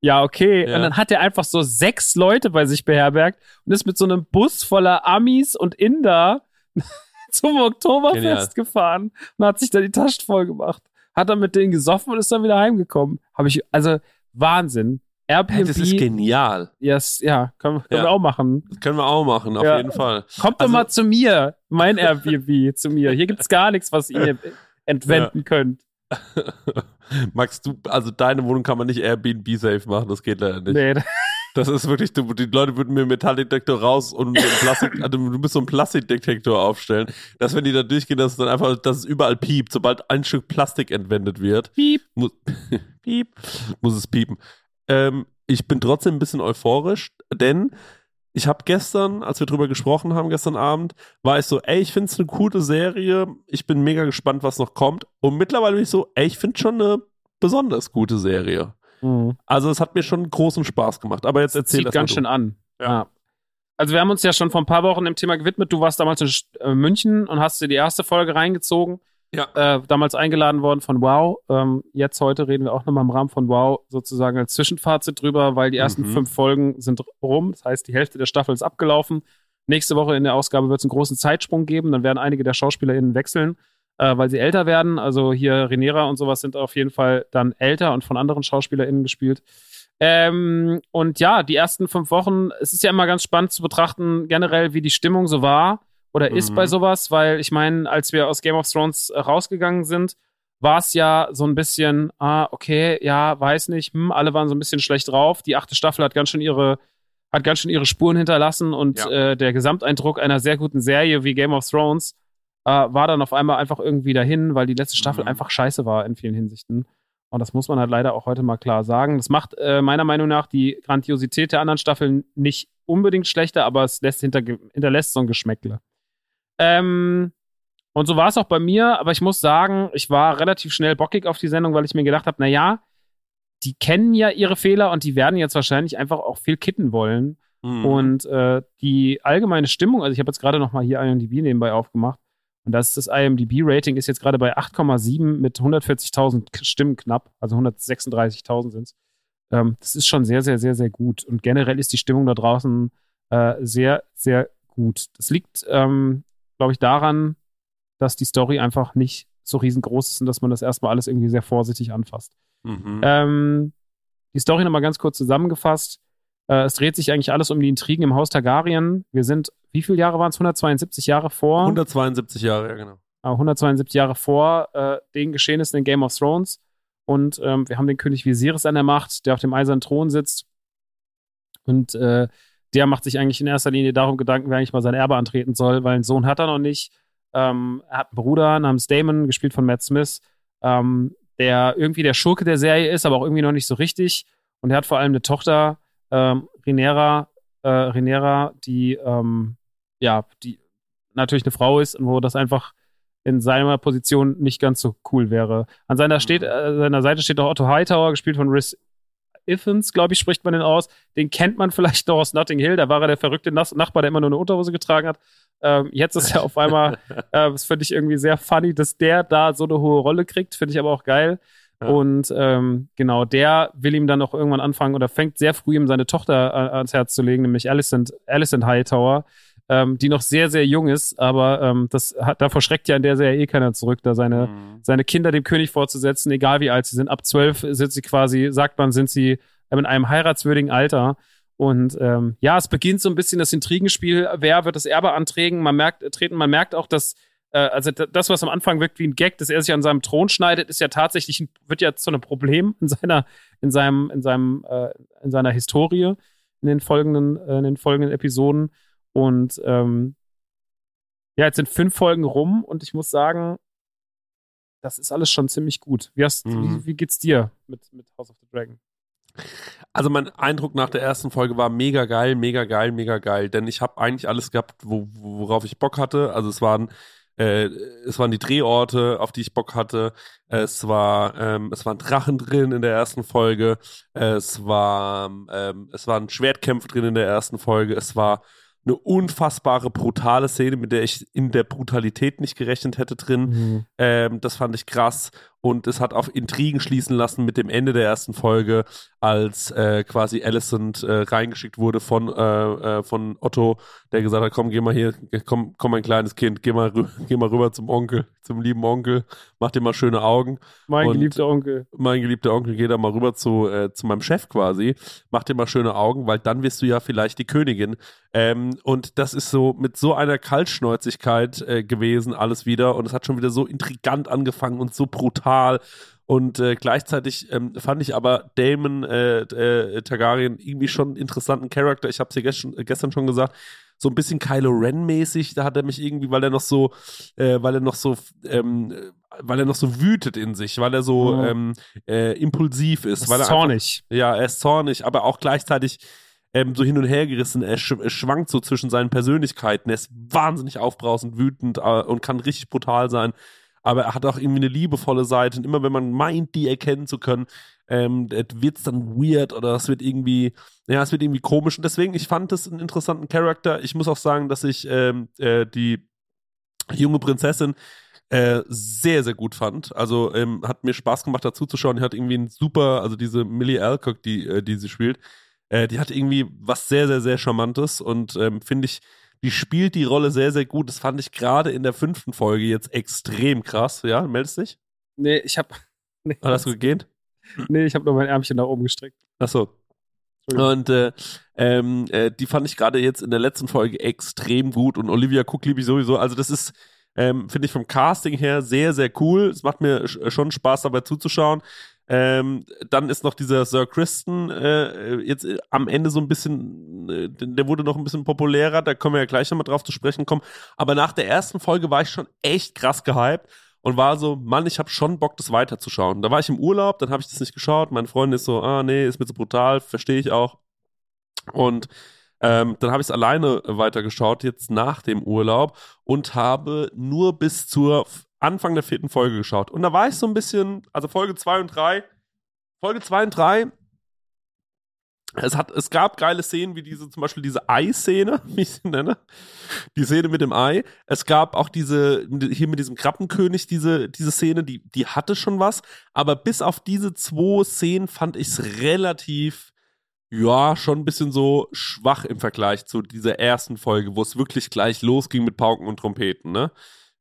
ja, okay. Ja. Und dann hat er einfach so sechs Leute bei sich beherbergt und ist mit so einem Bus voller Amis und Inder zum Oktoberfest Genial. gefahren und hat sich da die Taschen voll gemacht. Hat dann mit denen gesoffen und ist dann wieder heimgekommen. Habe ich, also Wahnsinn. Airbnb. Das ist genial. Yes, ja, können, können ja. wir auch machen. Das können wir auch machen, auf ja. jeden Fall. Kommt also, doch mal zu mir, mein Airbnb, zu mir. Hier gibt's gar nichts, was ihr entwenden könnt. Max, du, also deine Wohnung kann man nicht Airbnb-safe machen, das geht leider nicht. Nee. Das ist wirklich, du, die Leute würden mir Metalldetektor raus und Plastik, also du musst so einen Plastikdetektor aufstellen, dass wenn die da durchgehen, dass es dann einfach, dass es überall piept, sobald ein Stück Plastik entwendet wird. Piep. Muss, piep. Muss es piepen. Ähm, ich bin trotzdem ein bisschen euphorisch, denn ich habe gestern, als wir drüber gesprochen haben, gestern Abend, war ich so, ey, ich finde es eine coole Serie. Ich bin mega gespannt, was noch kommt. Und mittlerweile bin ich so, ey, ich finde schon eine besonders gute Serie. Mhm. Also es hat mir schon großen Spaß gemacht. Aber jetzt erzähl das ganz schön an. Ja. ja. Also wir haben uns ja schon vor ein paar Wochen dem Thema gewidmet. Du warst damals in äh, München und hast dir die erste Folge reingezogen. Ja. Äh, damals eingeladen worden von Wow. Ähm, jetzt heute reden wir auch nochmal im Rahmen von Wow sozusagen als Zwischenfazit drüber, weil die ersten mhm. fünf Folgen sind rum. Das heißt, die Hälfte der Staffel ist abgelaufen. Nächste Woche in der Ausgabe wird es einen großen Zeitsprung geben. Dann werden einige der SchauspielerInnen wechseln, äh, weil sie älter werden. Also hier Renera und sowas sind auf jeden Fall dann älter und von anderen SchauspielerInnen gespielt. Ähm, und ja, die ersten fünf Wochen, es ist ja immer ganz spannend zu betrachten, generell, wie die Stimmung so war oder ist bei mhm. sowas, weil ich meine, als wir aus Game of Thrones äh, rausgegangen sind, war es ja so ein bisschen, ah, okay, ja, weiß nicht, hm, alle waren so ein bisschen schlecht drauf. Die achte Staffel hat ganz schön ihre hat ganz schön ihre Spuren hinterlassen und ja. äh, der Gesamteindruck einer sehr guten Serie wie Game of Thrones äh, war dann auf einmal einfach irgendwie dahin, weil die letzte Staffel mhm. einfach scheiße war in vielen Hinsichten. Und das muss man halt leider auch heute mal klar sagen. Das macht äh, meiner Meinung nach die Grandiosität der anderen Staffeln nicht unbedingt schlechter, aber es lässt hinter, hinterlässt so ein Geschmäckle. Ähm, und so war es auch bei mir, aber ich muss sagen, ich war relativ schnell bockig auf die Sendung, weil ich mir gedacht habe, naja, die kennen ja ihre Fehler und die werden jetzt wahrscheinlich einfach auch viel kitten wollen. Mhm. Und äh, die allgemeine Stimmung, also ich habe jetzt gerade noch mal hier IMDb nebenbei aufgemacht und das, das IMDb-Rating ist jetzt gerade bei 8,7 mit 140.000 Stimmen knapp, also 136.000 sind es. Ähm, das ist schon sehr, sehr, sehr, sehr gut. Und generell ist die Stimmung da draußen äh, sehr, sehr gut. Das liegt, ähm, glaube ich, daran, dass die Story einfach nicht so riesengroß ist und dass man das erstmal alles irgendwie sehr vorsichtig anfasst. Mhm. Ähm, die Story nochmal ganz kurz zusammengefasst. Äh, es dreht sich eigentlich alles um die Intrigen im Haus Targaryen. Wir sind, wie viele Jahre waren es? 172 Jahre vor? 172 Jahre, ja, genau. 172 Jahre vor äh, den Geschehnissen in Game of Thrones. Und ähm, wir haben den König Viserys an der Macht, der auf dem eisernen Thron sitzt. Und äh, der macht sich eigentlich in erster Linie darum Gedanken, wer eigentlich mal sein Erbe antreten soll, weil einen Sohn hat er noch nicht. Ähm, er hat einen Bruder namens Damon, gespielt von Matt Smith, ähm, der irgendwie der Schurke der Serie ist, aber auch irgendwie noch nicht so richtig. Und er hat vor allem eine Tochter, ähm, Renera, äh, Renera, die ähm, ja, die natürlich eine Frau ist und wo das einfach in seiner Position nicht ganz so cool wäre. An seiner, steht, mhm. äh, seiner Seite steht auch Otto Hightower, gespielt von Rhys Ifans, glaube ich, spricht man den aus. Den kennt man vielleicht noch aus Notting Hill. Da war er der verrückte Nachbar, der immer nur eine Unterhose getragen hat. Ähm, jetzt ist er auf einmal, äh, das finde ich irgendwie sehr funny, dass der da so eine hohe Rolle kriegt. Finde ich aber auch geil. Ja. Und ähm, genau, der will ihm dann auch irgendwann anfangen oder fängt sehr früh ihm seine Tochter äh, ans Herz zu legen, nämlich Alicent, Alicent Hightower, ähm, die noch sehr, sehr jung ist, aber ähm, das hat, davor schreckt ja in der Serie eh keiner zurück, da seine, mhm. seine Kinder dem König vorzusetzen, egal wie alt sie sind. Ab zwölf sind sie quasi, sagt man, sind sie in einem heiratswürdigen Alter. Und ähm, ja, es beginnt so ein bisschen das Intrigenspiel, wer wird das Erbe antreten? Man merkt, treten, man merkt auch, dass äh, also das, was am Anfang wirkt wie ein Gag, dass er sich an seinem Thron schneidet, ist ja tatsächlich ein, wird ja zu einem Problem in seiner, in seinem, in seinem, äh, in seiner Historie in den folgenden, äh, in den folgenden Episoden. Und ähm, ja, jetzt sind fünf Folgen rum und ich muss sagen, das ist alles schon ziemlich gut. Wie, hast, mhm. wie, wie geht's dir mit, mit House of the Dragon? Also mein Eindruck nach der ersten Folge war mega geil, mega geil, mega geil, denn ich habe eigentlich alles gehabt, wo, worauf ich Bock hatte. Also es waren äh, es waren die Drehorte, auf die ich Bock hatte. Es war, ähm, es waren Drachen drin in der ersten Folge. Es war, ähm, es waren Schwertkämpfe drin in der ersten Folge. Es war eine unfassbare brutale Szene, mit der ich in der Brutalität nicht gerechnet hätte drin. Mhm. Ähm, das fand ich krass und es hat auf Intrigen schließen lassen mit dem Ende der ersten Folge, als äh, quasi Alicent äh, reingeschickt wurde von, äh, äh, von Otto, der gesagt hat, komm, geh mal hier, komm, komm mein kleines Kind, geh mal, geh mal rüber zum Onkel, zum lieben Onkel, mach dir mal schöne Augen. Mein und geliebter Onkel. Mein geliebter Onkel, geh da mal rüber zu, äh, zu meinem Chef quasi, mach dir mal schöne Augen, weil dann wirst du ja vielleicht die Königin. Ähm, und das ist so mit so einer Kaltschnäuzigkeit äh, gewesen, alles wieder. Und es hat schon wieder so intrigant angefangen und so brutal. Und äh, gleichzeitig ähm, fand ich aber Damon äh, äh, Targaryen irgendwie schon einen interessanten Charakter. Ich habe es ja gestern, gestern schon gesagt so ein bisschen Kylo Ren mäßig. Da hat er mich irgendwie, weil er noch so, äh, weil er noch so, ähm, weil er noch so wütet in sich, weil er so oh. ähm, äh, impulsiv ist. ist weil er zornig. Einfach, ja, er ist zornig, aber auch gleichzeitig ähm, so hin und her gerissen. Er, sch er, schwankt so zwischen seinen Persönlichkeiten. Er ist wahnsinnig aufbrausend, wütend äh, und kann richtig brutal sein. Aber er hat auch irgendwie eine liebevolle Seite. Und immer wenn man meint, die erkennen zu können, ähm, wird es dann weird oder es wird irgendwie, ja, es wird irgendwie komisch. Und deswegen, ich fand es einen interessanten Charakter. Ich muss auch sagen, dass ich ähm, äh, die junge Prinzessin äh, sehr, sehr gut fand. Also ähm, hat mir Spaß gemacht, dazu zu schauen. Die hat irgendwie ein super, also diese Millie Alcock, die, äh, die sie spielt, äh, die hat irgendwie was sehr, sehr, sehr Charmantes und ähm, finde ich, die spielt die Rolle sehr, sehr gut. Das fand ich gerade in der fünften Folge jetzt extrem krass. Ja, meldest dich? Nee, ich hab. Nee, hast du gegähnt? Nee, ich habe nur mein Ärmchen nach oben gestreckt. Ach so. Und äh, ähm, äh, die fand ich gerade jetzt in der letzten Folge extrem gut und Olivia Cook liebe ich sowieso. Also das ist, ähm, finde ich vom Casting her sehr, sehr cool. Es macht mir schon Spaß dabei zuzuschauen. Ähm, dann ist noch dieser Sir Kristen äh, jetzt am Ende so ein bisschen äh, der wurde noch ein bisschen populärer, da können wir ja gleich nochmal drauf zu sprechen kommen. Aber nach der ersten Folge war ich schon echt krass gehypt und war so, Mann, ich habe schon Bock, das weiterzuschauen. Da war ich im Urlaub, dann habe ich das nicht geschaut. Meine Freundin ist so, ah nee, ist mir so brutal, verstehe ich auch. Und ähm, dann habe ich es alleine weitergeschaut, jetzt nach dem Urlaub und habe nur bis zur Anfang der vierten Folge geschaut. Und da war ich so ein bisschen, also Folge zwei und drei Folge zwei und drei es, hat, es gab geile Szenen wie diese, zum Beispiel diese Ei-Szene, wie ich sie nenne. Die Szene mit dem Ei. Es gab auch diese, hier mit diesem Krabbenkönig, diese, diese Szene, die, die hatte schon was. Aber bis auf diese zwei Szenen fand ich es relativ, ja, schon ein bisschen so schwach im Vergleich zu dieser ersten Folge, wo es wirklich gleich losging mit Pauken und Trompeten, ne?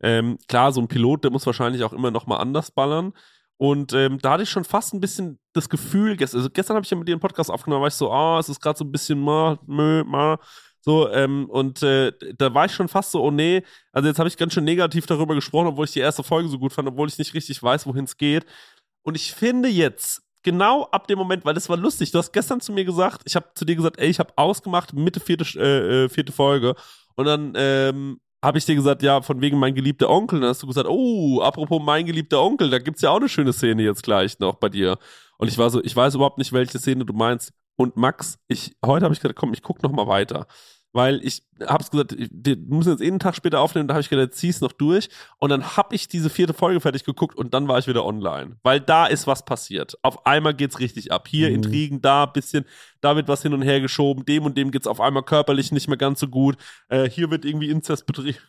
Ähm, klar, so ein Pilot, der muss wahrscheinlich auch immer noch mal anders ballern. Und ähm, da hatte ich schon fast ein bisschen das Gefühl, gestern, also gestern habe ich ja mit dir einen Podcast aufgenommen, war ich so, ah, oh, es ist gerade so ein bisschen ma, mö, ma, so, ähm, und äh, da war ich schon fast so, oh nee, also jetzt habe ich ganz schön negativ darüber gesprochen, obwohl ich die erste Folge so gut fand, obwohl ich nicht richtig weiß, wohin es geht. Und ich finde jetzt, genau ab dem Moment, weil das war lustig, du hast gestern zu mir gesagt, ich habe zu dir gesagt, ey, ich habe ausgemacht, Mitte vierte, äh, äh, vierte Folge. Und dann ähm, habe ich dir gesagt, ja, von wegen mein geliebter Onkel. Dann hast du gesagt, oh, apropos mein geliebter Onkel, da gibt's ja auch eine schöne Szene jetzt gleich noch bei dir. Und ich war so, ich weiß überhaupt nicht, welche Szene du meinst. Und Max, ich, heute habe ich gesagt, komm, ich guck noch mal weiter weil ich hab's gesagt, wir müssen jetzt eh einen Tag später aufnehmen, da habe ich gedacht, zieh's noch durch und dann habe ich diese vierte Folge fertig geguckt und dann war ich wieder online, weil da ist was passiert. Auf einmal geht's richtig ab. Hier mhm. Intrigen, da bisschen, da wird was hin und her geschoben, dem und dem geht's auf einmal körperlich nicht mehr ganz so gut. Äh, hier wird irgendwie Inzest betrieben.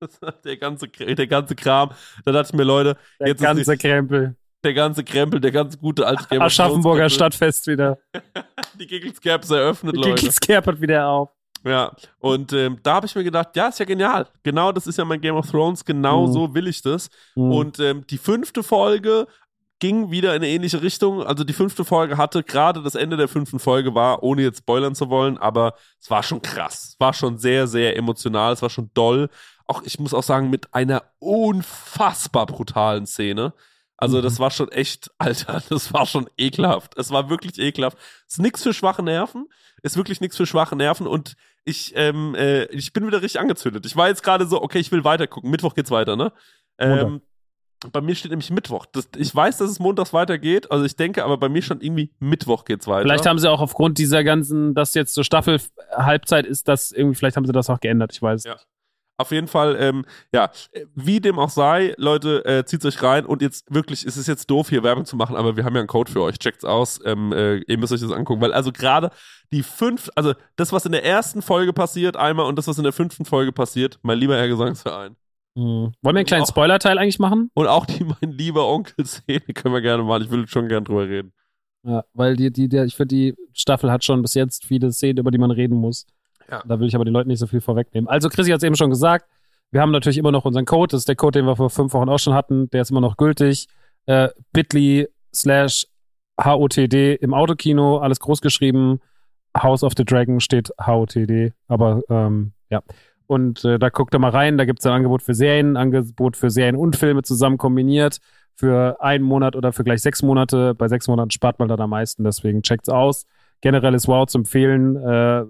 der ganze, der ganze Kram. Da dachte ich mir, Leute, der jetzt ganze ist Krempel. Der ganze Krempel, der ganze gute alte Game Aschaffenburger Stadtfest wieder. Die Giggles eröffnet, Leute. Die Giggles hat wieder auf. Ja, und ähm, da habe ich mir gedacht, ja, ist ja genial. Genau das ist ja mein Game of Thrones, genau mhm. so will ich das. Mhm. Und ähm, die fünfte Folge ging wieder in eine ähnliche Richtung. Also die fünfte Folge hatte gerade das Ende der fünften Folge war, ohne jetzt spoilern zu wollen, aber es war schon krass. Es war schon sehr, sehr emotional, es war schon doll. Auch ich muss auch sagen, mit einer unfassbar brutalen Szene. Also mhm. das war schon echt, Alter, das war schon ekelhaft. Es war wirklich ekelhaft. Ist nix für schwache Nerven. Ist wirklich nichts für schwache Nerven und ich, ähm, äh, ich bin wieder richtig angezündet. Ich war jetzt gerade so, okay, ich will weiter gucken. Mittwoch geht's weiter, ne? Ähm, bei mir steht nämlich Mittwoch. Das, ich weiß, dass es montags weitergeht, also ich denke, aber bei mir schon irgendwie Mittwoch geht's weiter. Vielleicht haben sie auch aufgrund dieser ganzen, dass jetzt so Staffel Halbzeit ist, das irgendwie, vielleicht haben sie das auch geändert, ich weiß ja. nicht. Auf jeden Fall, ähm, ja, wie dem auch sei, Leute, äh, zieht euch rein und jetzt wirklich, es ist jetzt doof, hier Werbung zu machen, aber wir haben ja einen Code für euch. Checkt's aus, ähm, äh, ihr müsst euch das angucken, weil also gerade die fünf, also das, was in der ersten Folge passiert, einmal und das, was in der fünften Folge passiert, mein lieber Herr Gesangsverein. Mhm. Wollen wir einen kleinen Spoiler-Teil eigentlich machen? Und auch die mein lieber Onkel-Szene können wir gerne machen. Ich will schon gern drüber reden. Ja, weil die, die, der, ich finde, die Staffel hat schon bis jetzt viele Szenen, über die man reden muss. Ja. Da will ich aber den Leuten nicht so viel vorwegnehmen. Also, Chrissy hat es eben schon gesagt. Wir haben natürlich immer noch unseren Code. Das ist der Code, den wir vor fünf Wochen auch schon hatten. Der ist immer noch gültig. Äh, bit.ly slash HOTD im Autokino, alles groß geschrieben. House of the Dragon steht HOTD. Aber ähm, ja. Und äh, da guckt ihr mal rein. Da gibt es ein Angebot für Serien, Angebot für Serien und Filme zusammen kombiniert. Für einen Monat oder für gleich sechs Monate. Bei sechs Monaten spart man dann am meisten. Deswegen checkt's aus. Generell ist Wow zu empfehlen. Äh,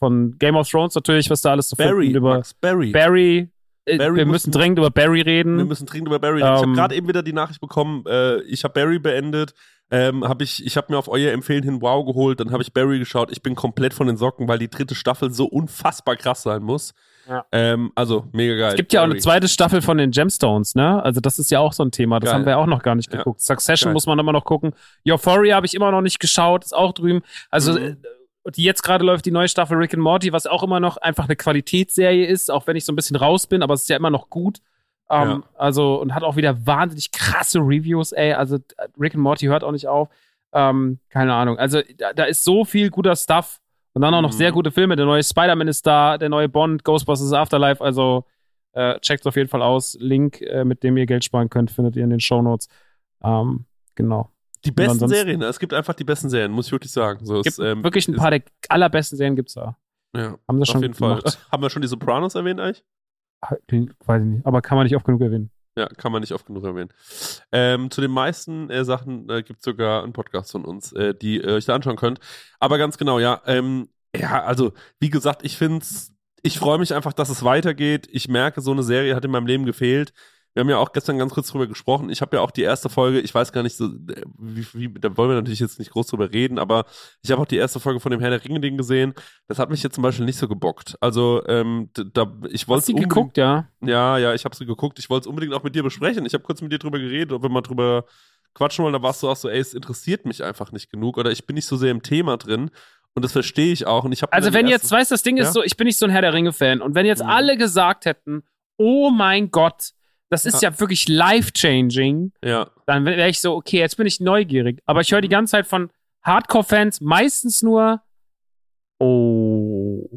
von Game of Thrones natürlich, was da alles zu Barry, finden über Max, Barry. Barry. Äh, Barry wir müssen dringend über Barry reden. Wir müssen dringend über Barry reden. Ähm, ich habe gerade eben wieder die Nachricht bekommen, äh, ich habe Barry beendet. Ähm, hab ich ich habe mir auf euer Empfehlen hin Wow geholt, dann habe ich Barry geschaut. Ich bin komplett von den Socken, weil die dritte Staffel so unfassbar krass sein muss. Ja. Ähm, also mega geil. Es gibt ja auch eine zweite Staffel von den Gemstones, ne? Also das ist ja auch so ein Thema. Das geil. haben wir auch noch gar nicht geguckt. Ja. Succession geil. muss man immer noch gucken. Euphoria habe ich immer noch nicht geschaut, ist auch drüben. Also mhm. Die jetzt gerade läuft die neue Staffel Rick and Morty, was auch immer noch einfach eine Qualitätsserie ist, auch wenn ich so ein bisschen raus bin, aber es ist ja immer noch gut. Ähm, ja. Also, und hat auch wieder wahnsinnig krasse Reviews, ey. Also, Rick and Morty hört auch nicht auf. Ähm, keine Ahnung. Also, da, da, ist so viel guter Stuff. Und dann auch noch mhm. sehr gute Filme. Der neue Spider-Man ist da, der neue Bond, Ghostbusters Afterlife. Also, äh, checkt auf jeden Fall aus. Link, äh, mit dem ihr Geld sparen könnt, findet ihr in den Show Notes. Ähm, genau. Die besten Serien, es gibt einfach die besten Serien, muss ich wirklich sagen. So, gibt es, ähm, wirklich ein paar der allerbesten Serien gibt's da. Ja, haben sie schon gemacht. Fall. Haben wir schon die Sopranos erwähnt eigentlich? Weiß ich nicht, aber kann man nicht oft genug erwähnen. Ja, kann man nicht oft genug erwähnen. Ähm, zu den meisten äh, Sachen äh, gibt es sogar einen Podcast von uns, äh, die ihr euch da anschauen könnt. Aber ganz genau, ja, ähm, Ja, also, wie gesagt, ich find's, ich freue mich einfach, dass es weitergeht. Ich merke, so eine Serie hat in meinem Leben gefehlt. Wir haben ja auch gestern ganz kurz drüber gesprochen. Ich habe ja auch die erste Folge, ich weiß gar nicht so, wie, wie, da wollen wir natürlich jetzt nicht groß drüber reden, aber ich habe auch die erste Folge von dem Herr der Ringe-Ding gesehen. Das hat mich jetzt zum Beispiel nicht so gebockt. Also, ähm, da, ich wollte sie geguckt, ja? Ja, ja, ich habe sie geguckt. Ich wollte es unbedingt auch mit dir besprechen. Ich habe kurz mit dir drüber geredet, ob wir mal drüber quatschen wollen. Da warst du auch so, ey, es interessiert mich einfach nicht genug oder ich bin nicht so sehr im Thema drin. Und das verstehe ich auch. Und ich also wenn jetzt, weißt das Ding ja? ist so, ich bin nicht so ein Herr der Ringe-Fan. Und wenn jetzt mhm. alle gesagt hätten, oh mein Gott, das ist ja, ja wirklich life-changing, ja. dann wäre ich so, okay, jetzt bin ich neugierig. Aber ich höre die mhm. ganze Zeit von Hardcore-Fans meistens nur, oh,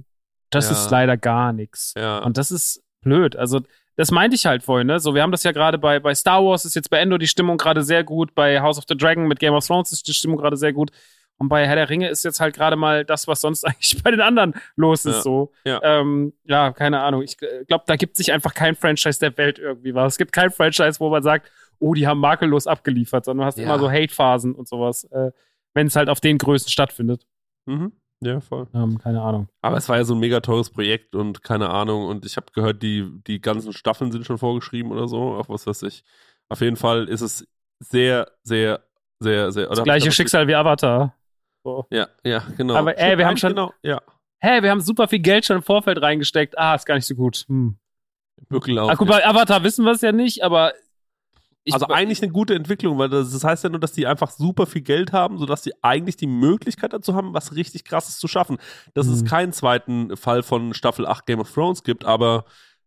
das ja. ist leider gar nichts. Ja. Und das ist blöd. Also, das meinte ich halt vorhin, ne? So, wir haben das ja gerade bei, bei Star Wars ist jetzt bei Endo die Stimmung gerade sehr gut, bei House of the Dragon mit Game of Thrones ist die Stimmung gerade sehr gut. Und bei Herr der Ringe ist jetzt halt gerade mal das, was sonst eigentlich bei den anderen los ist. Ja. So. Ja. Ähm, ja, keine Ahnung. Ich glaube, da gibt sich einfach kein Franchise der Welt irgendwie was. Es gibt kein Franchise, wo man sagt, oh, die haben makellos abgeliefert, sondern du hast ja. immer so Hate-Phasen und sowas, äh, wenn es halt auf den Größen stattfindet. Mhm. Ja, voll. Ähm, keine Ahnung. Aber es war ja so ein mega teures Projekt und keine Ahnung. Und ich habe gehört, die, die ganzen Staffeln sind schon vorgeschrieben oder so. Auch was weiß ich. Auf jeden Fall ist es sehr, sehr, sehr, sehr. Das gleiche Schicksal wie Avatar. So. Ja, ja, genau. Aber ey, wir haben schon. Genau, ja. Hä, wir haben super viel Geld schon im Vorfeld reingesteckt. Ah, ist gar nicht so gut. Hm. Wirklich auch. Ah, gut, bei Avatar wissen wir es ja nicht, aber. also eigentlich eine gute Entwicklung, weil das, das, heißt ja nur, dass die einfach super viel Geld haben, sodass sie eigentlich die Möglichkeit dazu haben, was richtig krasses zu schaffen. Dass mhm. es keinen zweiten Fall von Staffel 8 Game of Thrones gibt, aber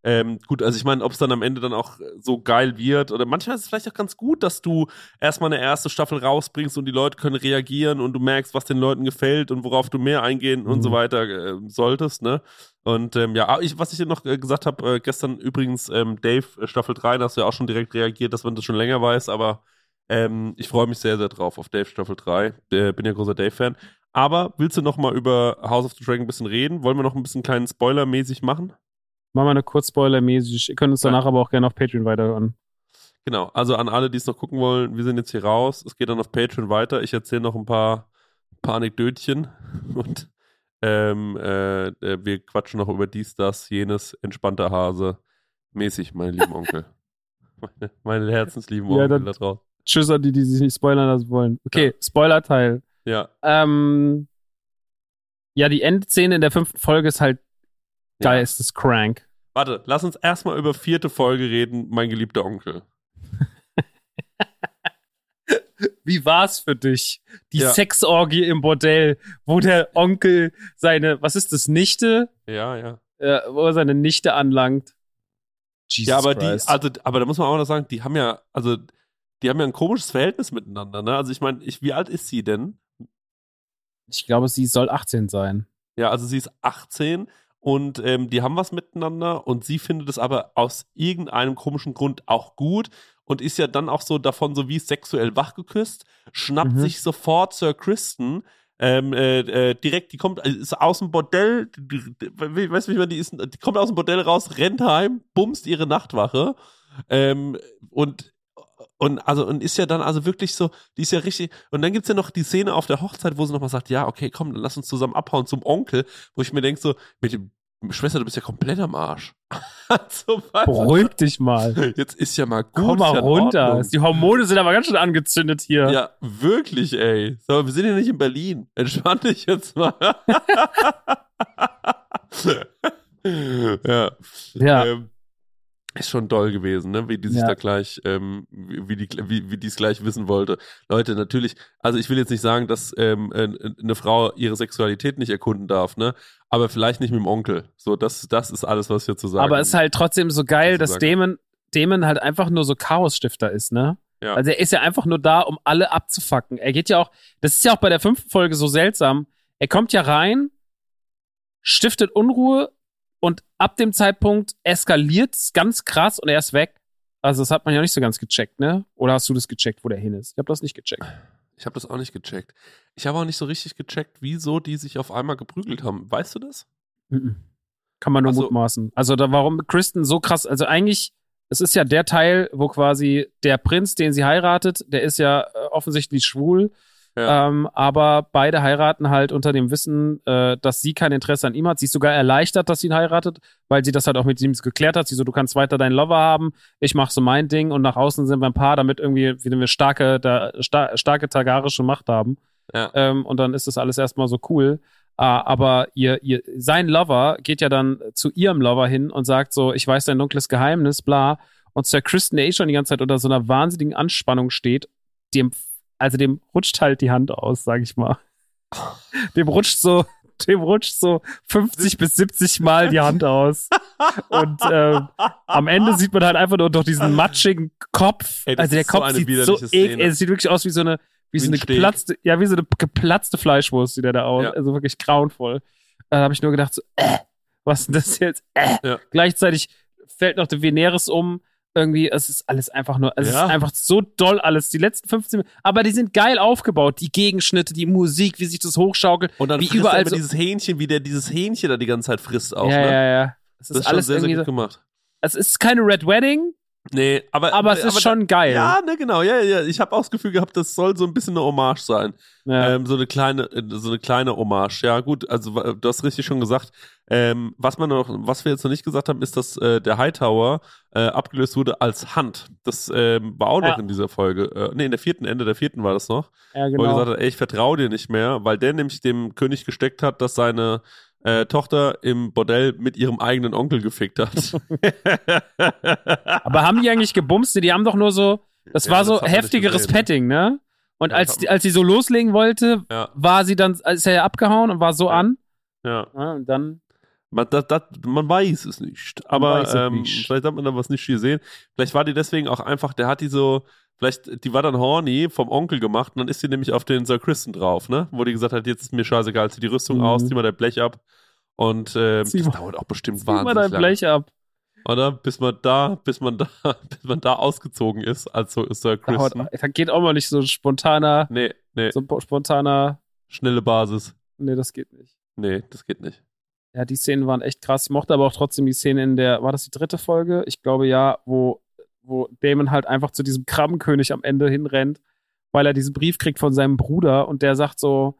ähm, gut, also ich meine, ob es dann am Ende dann auch so geil wird oder manchmal ist es vielleicht auch ganz gut, dass du erstmal eine erste Staffel rausbringst und die Leute können reagieren und du merkst, was den Leuten gefällt und worauf du mehr eingehen mhm. und so mhm. weiter äh, solltest, ne? Und ähm, ja, ich, was ich dir noch äh, gesagt habe, äh, gestern übrigens, ähm, Dave, äh, Staffel 3, da hast du ja auch schon direkt reagiert, dass man das schon länger weiß, aber ähm, ich freue mich sehr, sehr drauf auf Dave Staffel 3. Äh, bin ja großer Dave-Fan. Aber willst du noch mal über House of the Dragon ein bisschen reden? Wollen wir noch ein bisschen kleinen Spoiler-mäßig machen? Machen wir eine Kurzspoiler-mäßig. Ihr könnt uns danach ja. aber auch gerne auf Patreon weiterhören. Genau, also an alle, die es noch gucken wollen, wir sind jetzt hier raus. Es geht dann auf Patreon weiter. Ich erzähle noch ein paar, paar Anekdötchen und ähm, äh, äh, wir quatschen noch über dies, das, jenes, entspannter Hase. Mäßig, meine lieben Onkel. meine, meine herzenslieben Onkel ja, da draußen. Tschüss an die, die sich nicht spoilern lassen wollen. Okay, ja. Spoiler-Teil. Ja. Ähm, ja, die Endszene in der fünften Folge ist halt geisteskrank. Warte, lass uns erstmal über vierte Folge reden, mein geliebter Onkel. Wie war's für dich? Die ja. Sexorgie im Bordell, wo der Onkel seine, was ist das, Nichte? Ja, ja. Äh, wo er seine Nichte anlangt. Jesus ja, aber Christ. die, also, aber da muss man auch noch sagen, die haben ja, also, die haben ja ein komisches Verhältnis miteinander, ne? Also ich meine, ich, wie alt ist sie denn? Ich glaube, sie soll 18 sein. Ja, also sie ist 18 und ähm, die haben was miteinander und sie findet es aber aus irgendeinem komischen Grund auch gut und ist ja dann auch so davon so wie sexuell wachgeküsst, schnappt mhm. sich sofort Sir Kristen, ähm, äh, äh, direkt, die kommt, ist aus dem Bordell, weißt du, wie man die ist, die kommt aus dem Bordell raus, rennt heim, bumst ihre Nachtwache ähm, und und also und ist ja dann also wirklich so, die ist ja richtig. Und dann gibt's ja noch die Szene auf der Hochzeit, wo sie nochmal sagt, ja, okay, komm, dann lass uns zusammen abhauen zum Onkel, wo ich mir denk so, mit dem Schwester, du bist ja komplett am Arsch. so Beruhig dich mal. Jetzt ist ja mal gut. Komm mal ja runter. Die Hormone sind aber ganz schön angezündet hier. Ja, wirklich, ey. So, wir sind ja nicht in Berlin. Entspann dich jetzt mal. ja. Ja. Ähm, ist schon doll gewesen, ne? Wie die sich ja. da gleich, ähm, wie, die, wie, wie die es gleich wissen wollte. Leute, natürlich, also ich will jetzt nicht sagen, dass ähm, äh, eine Frau ihre Sexualität nicht erkunden darf, ne? Aber vielleicht nicht mit dem Onkel. So, das, das ist alles, was wir zu sagen Aber es ist halt trotzdem so geil, dass Damon, Damon halt einfach nur so Chaosstifter ist, ne? Ja. Also er ist ja einfach nur da, um alle abzufacken. Er geht ja auch, das ist ja auch bei der fünften Folge so seltsam. Er kommt ja rein, stiftet Unruhe, und ab dem Zeitpunkt eskaliert es ganz krass und er ist weg. Also das hat man ja nicht so ganz gecheckt, ne? Oder hast du das gecheckt, wo der hin ist? Ich habe das nicht gecheckt. Ich habe das auch nicht gecheckt. Ich habe auch nicht so richtig gecheckt, wieso die sich auf einmal geprügelt haben. Weißt du das? Kann man nur also, mutmaßen. Also da, warum Kristen so krass, also eigentlich, es ist ja der Teil, wo quasi der Prinz, den sie heiratet, der ist ja äh, offensichtlich schwul Ja. Ähm, aber beide heiraten halt unter dem Wissen, äh, dass sie kein Interesse an ihm hat. Sie ist sogar erleichtert, dass sie ihn heiratet, weil sie das halt auch mit ihm geklärt hat. Sie so, du kannst weiter deinen Lover haben, ich mach so mein Ding und nach außen sind wir ein Paar, damit irgendwie wieder wir starke, da, star starke tagarische Macht haben. Ja. Ähm, und dann ist das alles erstmal so cool. Uh, aber ihr, ihr, sein Lover geht ja dann zu ihrem Lover hin und sagt so, ich weiß dein dunkles Geheimnis, bla. Und Sir Kristen, eh schon die ganze Zeit unter so einer wahnsinnigen Anspannung steht, dem also dem rutscht halt die Hand aus, sag ich mal. Dem rutscht so, dem rutscht so 50 bis 70 Mal die Hand aus. Und äh, am Ende sieht man halt einfach nur noch diesen matschigen Kopf. Ey, also der Kopf so sieht so eklig, es sieht wirklich aus wie so eine, wie, wie so eine geplatzte, ja, wie so eine geplatzte Fleischwurst sieht er da aus. Ja. Also wirklich grauenvoll. Da habe ich nur gedacht, so, äh, was ist denn das jetzt? Äh. Ja. Gleichzeitig fällt noch der Veneris um irgendwie, es ist alles einfach nur, es ja. ist einfach so doll alles. Die letzten 15 Minuten, aber die sind geil aufgebaut. Die Gegenschnitte, die Musik, wie sich das hochschaukelt. Und dann wie überall er so dieses Hähnchen, wie der dieses Hähnchen da die ganze Zeit frisst auch. Ja, ne? ja, ja. Es ist, das ist alles sehr, sehr gut so, gemacht. Es ist keine Red Wedding, Nee, aber, aber es ist aber, schon geil. Ja, ne, genau. Ja, ja. Ich habe auch das Gefühl gehabt, das soll so ein bisschen eine Hommage sein. Ja. Ähm, so eine kleine, so eine kleine Hommage. Ja, gut. Also du hast richtig schon gesagt. Ähm, was man noch, was wir jetzt noch nicht gesagt haben, ist, dass äh, der Hightower äh, abgelöst wurde als Hand. Das ähm, war auch noch ja. in dieser Folge. Äh, nee, in der vierten Ende der vierten war das noch. Ja, genau. Wo er gesagt hat, ey, ich vertraue dir nicht mehr, weil der nämlich dem König gesteckt hat, dass seine äh, Tochter im Bordell mit ihrem eigenen Onkel gefickt hat. Aber haben die eigentlich gebumst? Die haben doch nur so, das ja, war so heftigeres Petting, ne? Und ja, als, die, als sie so loslegen wollte, ja. war sie dann, ist er ja abgehauen und war so an. Ja. und dann. Man, das, das, man weiß es nicht. Aber ähm, nicht. vielleicht hat man da was nicht gesehen. Vielleicht war die deswegen auch einfach, der hat die so, vielleicht, die war dann horny vom Onkel gemacht und dann ist sie nämlich auf den Sir Kristen drauf, ne? Wo die gesagt hat, jetzt ist mir scheißegal, zieh die Rüstung mhm. aus, zieh mal dein Blech ab. Und ähm, das mal, dauert auch bestimmt zieh wahnsinnig mal dein lang. Blech ab. Oder? Bis man da, bis man da, bis man da ausgezogen ist, als so Sir Kristen. Da geht auch mal nicht so spontaner. Nee, nee. So spontaner. Schnelle Basis. Nee, das geht nicht. Nee, das geht nicht. Ja, die Szenen waren echt krass. Ich mochte aber auch trotzdem die Szene in der, war das die dritte Folge? Ich glaube ja, wo wo Damon halt einfach zu diesem Krabbenkönig am Ende hinrennt, weil er diesen Brief kriegt von seinem Bruder und der sagt so,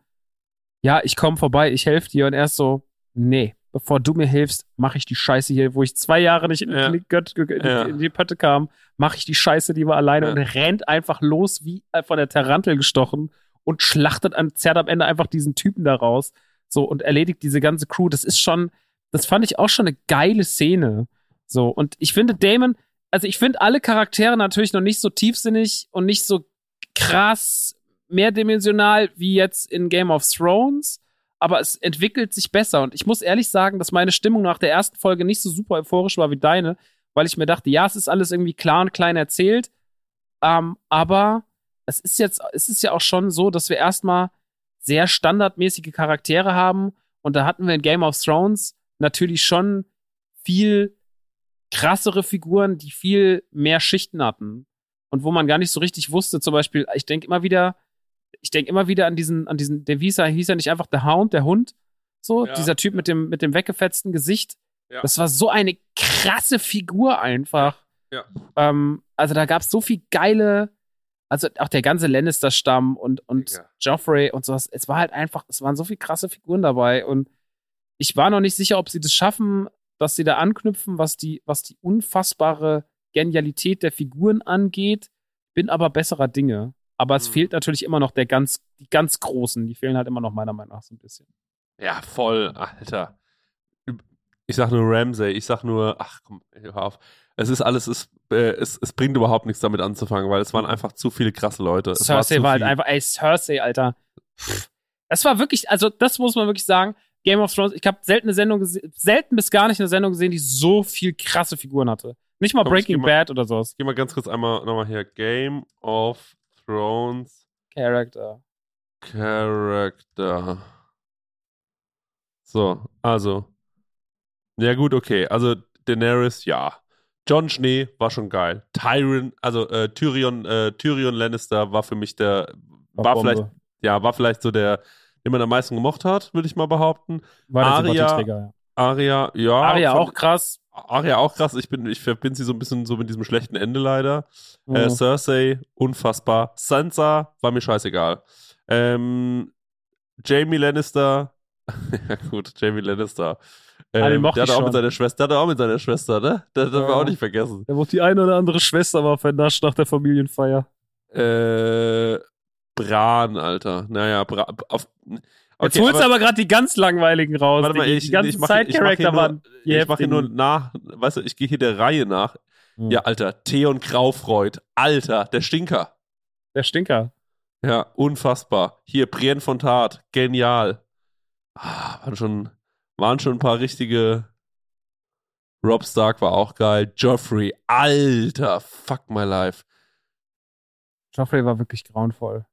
ja, ich komme vorbei, ich helfe dir. Und er ist so, nee, bevor du mir hilfst, mache ich die Scheiße hier, wo ich zwei Jahre nicht in, ja. die, ja. in die, Pötte kam, mache ich die Scheiße lieber alleine ja. und rennt einfach los wie von der Tarantel gestochen und schlachtet an, zerrt am Ende einfach diesen Typen da raus. So und erledigt diese ganze Crew. Das ist schon, das fand ich auch schon eine geile Szene. So und ich finde Damon, also ich finde alle Charaktere natürlich noch nicht so tiefsinnig und nicht so krass mehrdimensional wie jetzt in Game of Thrones, aber es entwickelt sich besser. Und ich muss ehrlich sagen, dass meine Stimmung nach der ersten Folge nicht so super euphorisch war wie deine, weil ich mir dachte, ja, es ist alles irgendwie klar und klein erzählt, ähm, aber es ist jetzt, es ist ja auch schon so, dass wir erstmal sehr standardmäßige Charaktere haben und da hatten wir in Game of Thrones natürlich schon viel krassere Figuren, die viel mehr Schichten hatten. Und wo man gar nicht so richtig wusste, zum Beispiel, ich denke immer wieder, ich denke immer wieder an diesen, an diesen, der hieß ja, hieß ja nicht einfach der Hound, der Hund, so, ja. dieser Typ mit dem, mit dem weggefetzten Gesicht. Ja. Das war so eine krasse Figur einfach. Ja. Ähm, also da gab es so viel geile, also auch der ganze Lannister-Stamm und, und ja. Joffrey und sowas. Es war halt einfach, es waren so viele krasse Figuren dabei und ich war noch nicht sicher, ob sie das schaffen, dass sie da anknüpfen, was die, was die unfassbare Genialität der Figuren angeht, bin aber besserer Dinge. Aber es mhm. fehlt natürlich immer noch der ganz, die ganz Großen, die fehlen halt immer noch meiner Meinung nach so ein bisschen. Ja, voll, Alter. Ich sag nur Ramsey, ich sag nur, ach komm, hör auf. Es ist alles, es, äh, es, es bringt überhaupt nichts damit anzufangen, weil es waren einfach zu viele krasse Leute. Es Cersei war, war halt einfach, ey, Cersei, Alter. Es war wirklich, also das muss man wirklich sagen, Game of Thrones, ich habe selten eine Sendung selten bis gar nicht eine Sendung gesehen, die so viel krasse Figuren hatte. Nicht mal Komm, Breaking Bad oder sowas. Geh mal ganz kurz einmal nochmal hier. Game of Thrones. Character. Character. So, also. Ja, gut, okay. Also Daenerys, ja. Jon Schnee war schon geil. Tyrion, also äh, Tyrion, äh, Tyrion Lannister war für mich der, war, war vielleicht, ja, war vielleicht so der den man am meisten gemocht hat, würde ich mal behaupten. War der Aria, ja. Aria, ja. Aria auch krass. Aria auch krass. Ich bin, ich verbinde sie so ein bisschen so mit diesem schlechten Ende leider. Mhm. Äh, Cersei, unfassbar. Sansa war mir scheißegal. Ähm, Jamie Lannister. ja, gut, Jamie Lannister. Ah, ähm, der hat auch mit seiner Schwester, der hat auch mit seiner Schwester, ne? Das ja. wir auch nicht vergessen. Der wurde die eine oder andere Schwester mal vernascht nach der Familienfeier. Äh, Bran, Alter. Naja, Bra auf, okay, Jetzt holst du aber gerade die ganz langweiligen raus. Warte mal, die, ich, die ganzen Side-Charakter waren. Ich mache hier nur nach, weißt du, ich gehe hier der Reihe nach. Hm. Ja, Alter, Theon Graufreud. Alter, der Stinker. Der Stinker. Ja, unfassbar. Hier, Brienne von Tat. Genial. Ah, waren schon, waren schon ein paar richtige. Rob Stark war auch geil. Joffrey, Alter, fuck my life. Joffrey war wirklich grauenvoll.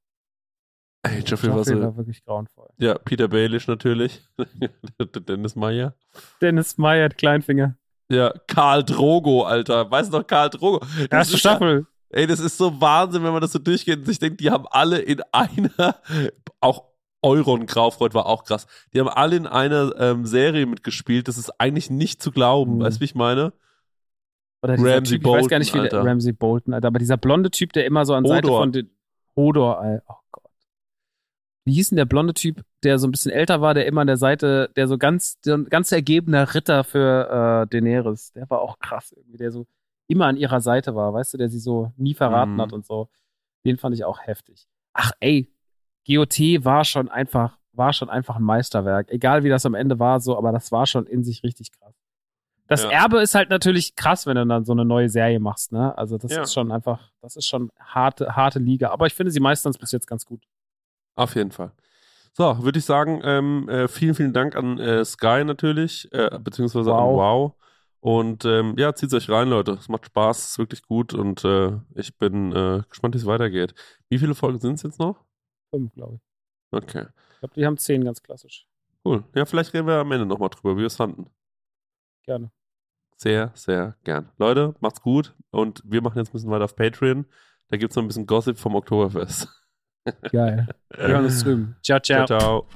Ey, Joffrey, Joffrey war, wirklich grauenvoll. Ja, Peter Baelish natürlich. Dennis Meyer. Dennis Meyer, Kleinfinger. Ja, Karl Drogo, Alter. Weißt du noch, Karl Drogo? Das Erste Staffel. Ja, ey, das ist so Wahnsinn, wenn man das so durchgeht und sich denkt, die haben alle in einer, auch Euron Graufreud war auch krass. Die haben alle in einer ähm, Serie mitgespielt. Das ist eigentlich nicht zu glauben. Mhm. Weißt du, wie ich meine? Oder Ramsey typ, Bolton, ich weiß gar nicht, wie Alter. der Ramsey Bolton, Alter. Aber dieser blonde Typ, der immer so an Hodor. Seite von den Hodor, Alter. Oh. Wie hieß denn der blonde Typ, der so ein bisschen älter war, der immer an der Seite, der so ganz, der ganz ergebener Ritter für äh, Daenerys. Der war auch krass irgendwie, der so immer an ihrer Seite war, weißt du, der sie so nie verraten mhm. hat und so. Den fand ich auch heftig. Ach, ey, GOT war schon einfach, war schon einfach ein Meisterwerk. Egal wie das am Ende war, so, aber das war schon in sich richtig krass. Das ja. Erbe ist halt natürlich krass, wenn du dann so eine neue Serie machst, ne? Also das ja. ist schon einfach, das ist schon harte, harte Liga. Aber ich finde, sie meistern es bis jetzt ganz gut. Auf jeden Fall. So, würde ich sagen, ähm, äh, vielen, vielen Dank an äh, Sky natürlich, äh, beziehungsweise wow. an Wow. Und ähm, ja, zieht euch rein, Leute. Es macht Spaß, ist wirklich gut und äh, ich bin äh, gespannt, wie es weitergeht. Wie viele Folgen sind es jetzt noch? Fünf, glaube ich. Okay. Ich glaube, die haben zehn ganz klassisch. Cool. Ja, vielleicht reden wir am Ende nochmal drüber, wie wir es fanden. Gerne. Sehr, sehr gern. Leute, macht's gut und wir machen jetzt ein bisschen weiter auf Patreon. Da gibt's noch ein bisschen Gossip vom Oktoberfest. Geil. Wir hören uns drüben. Ciao, ciao. Ciao, ciao.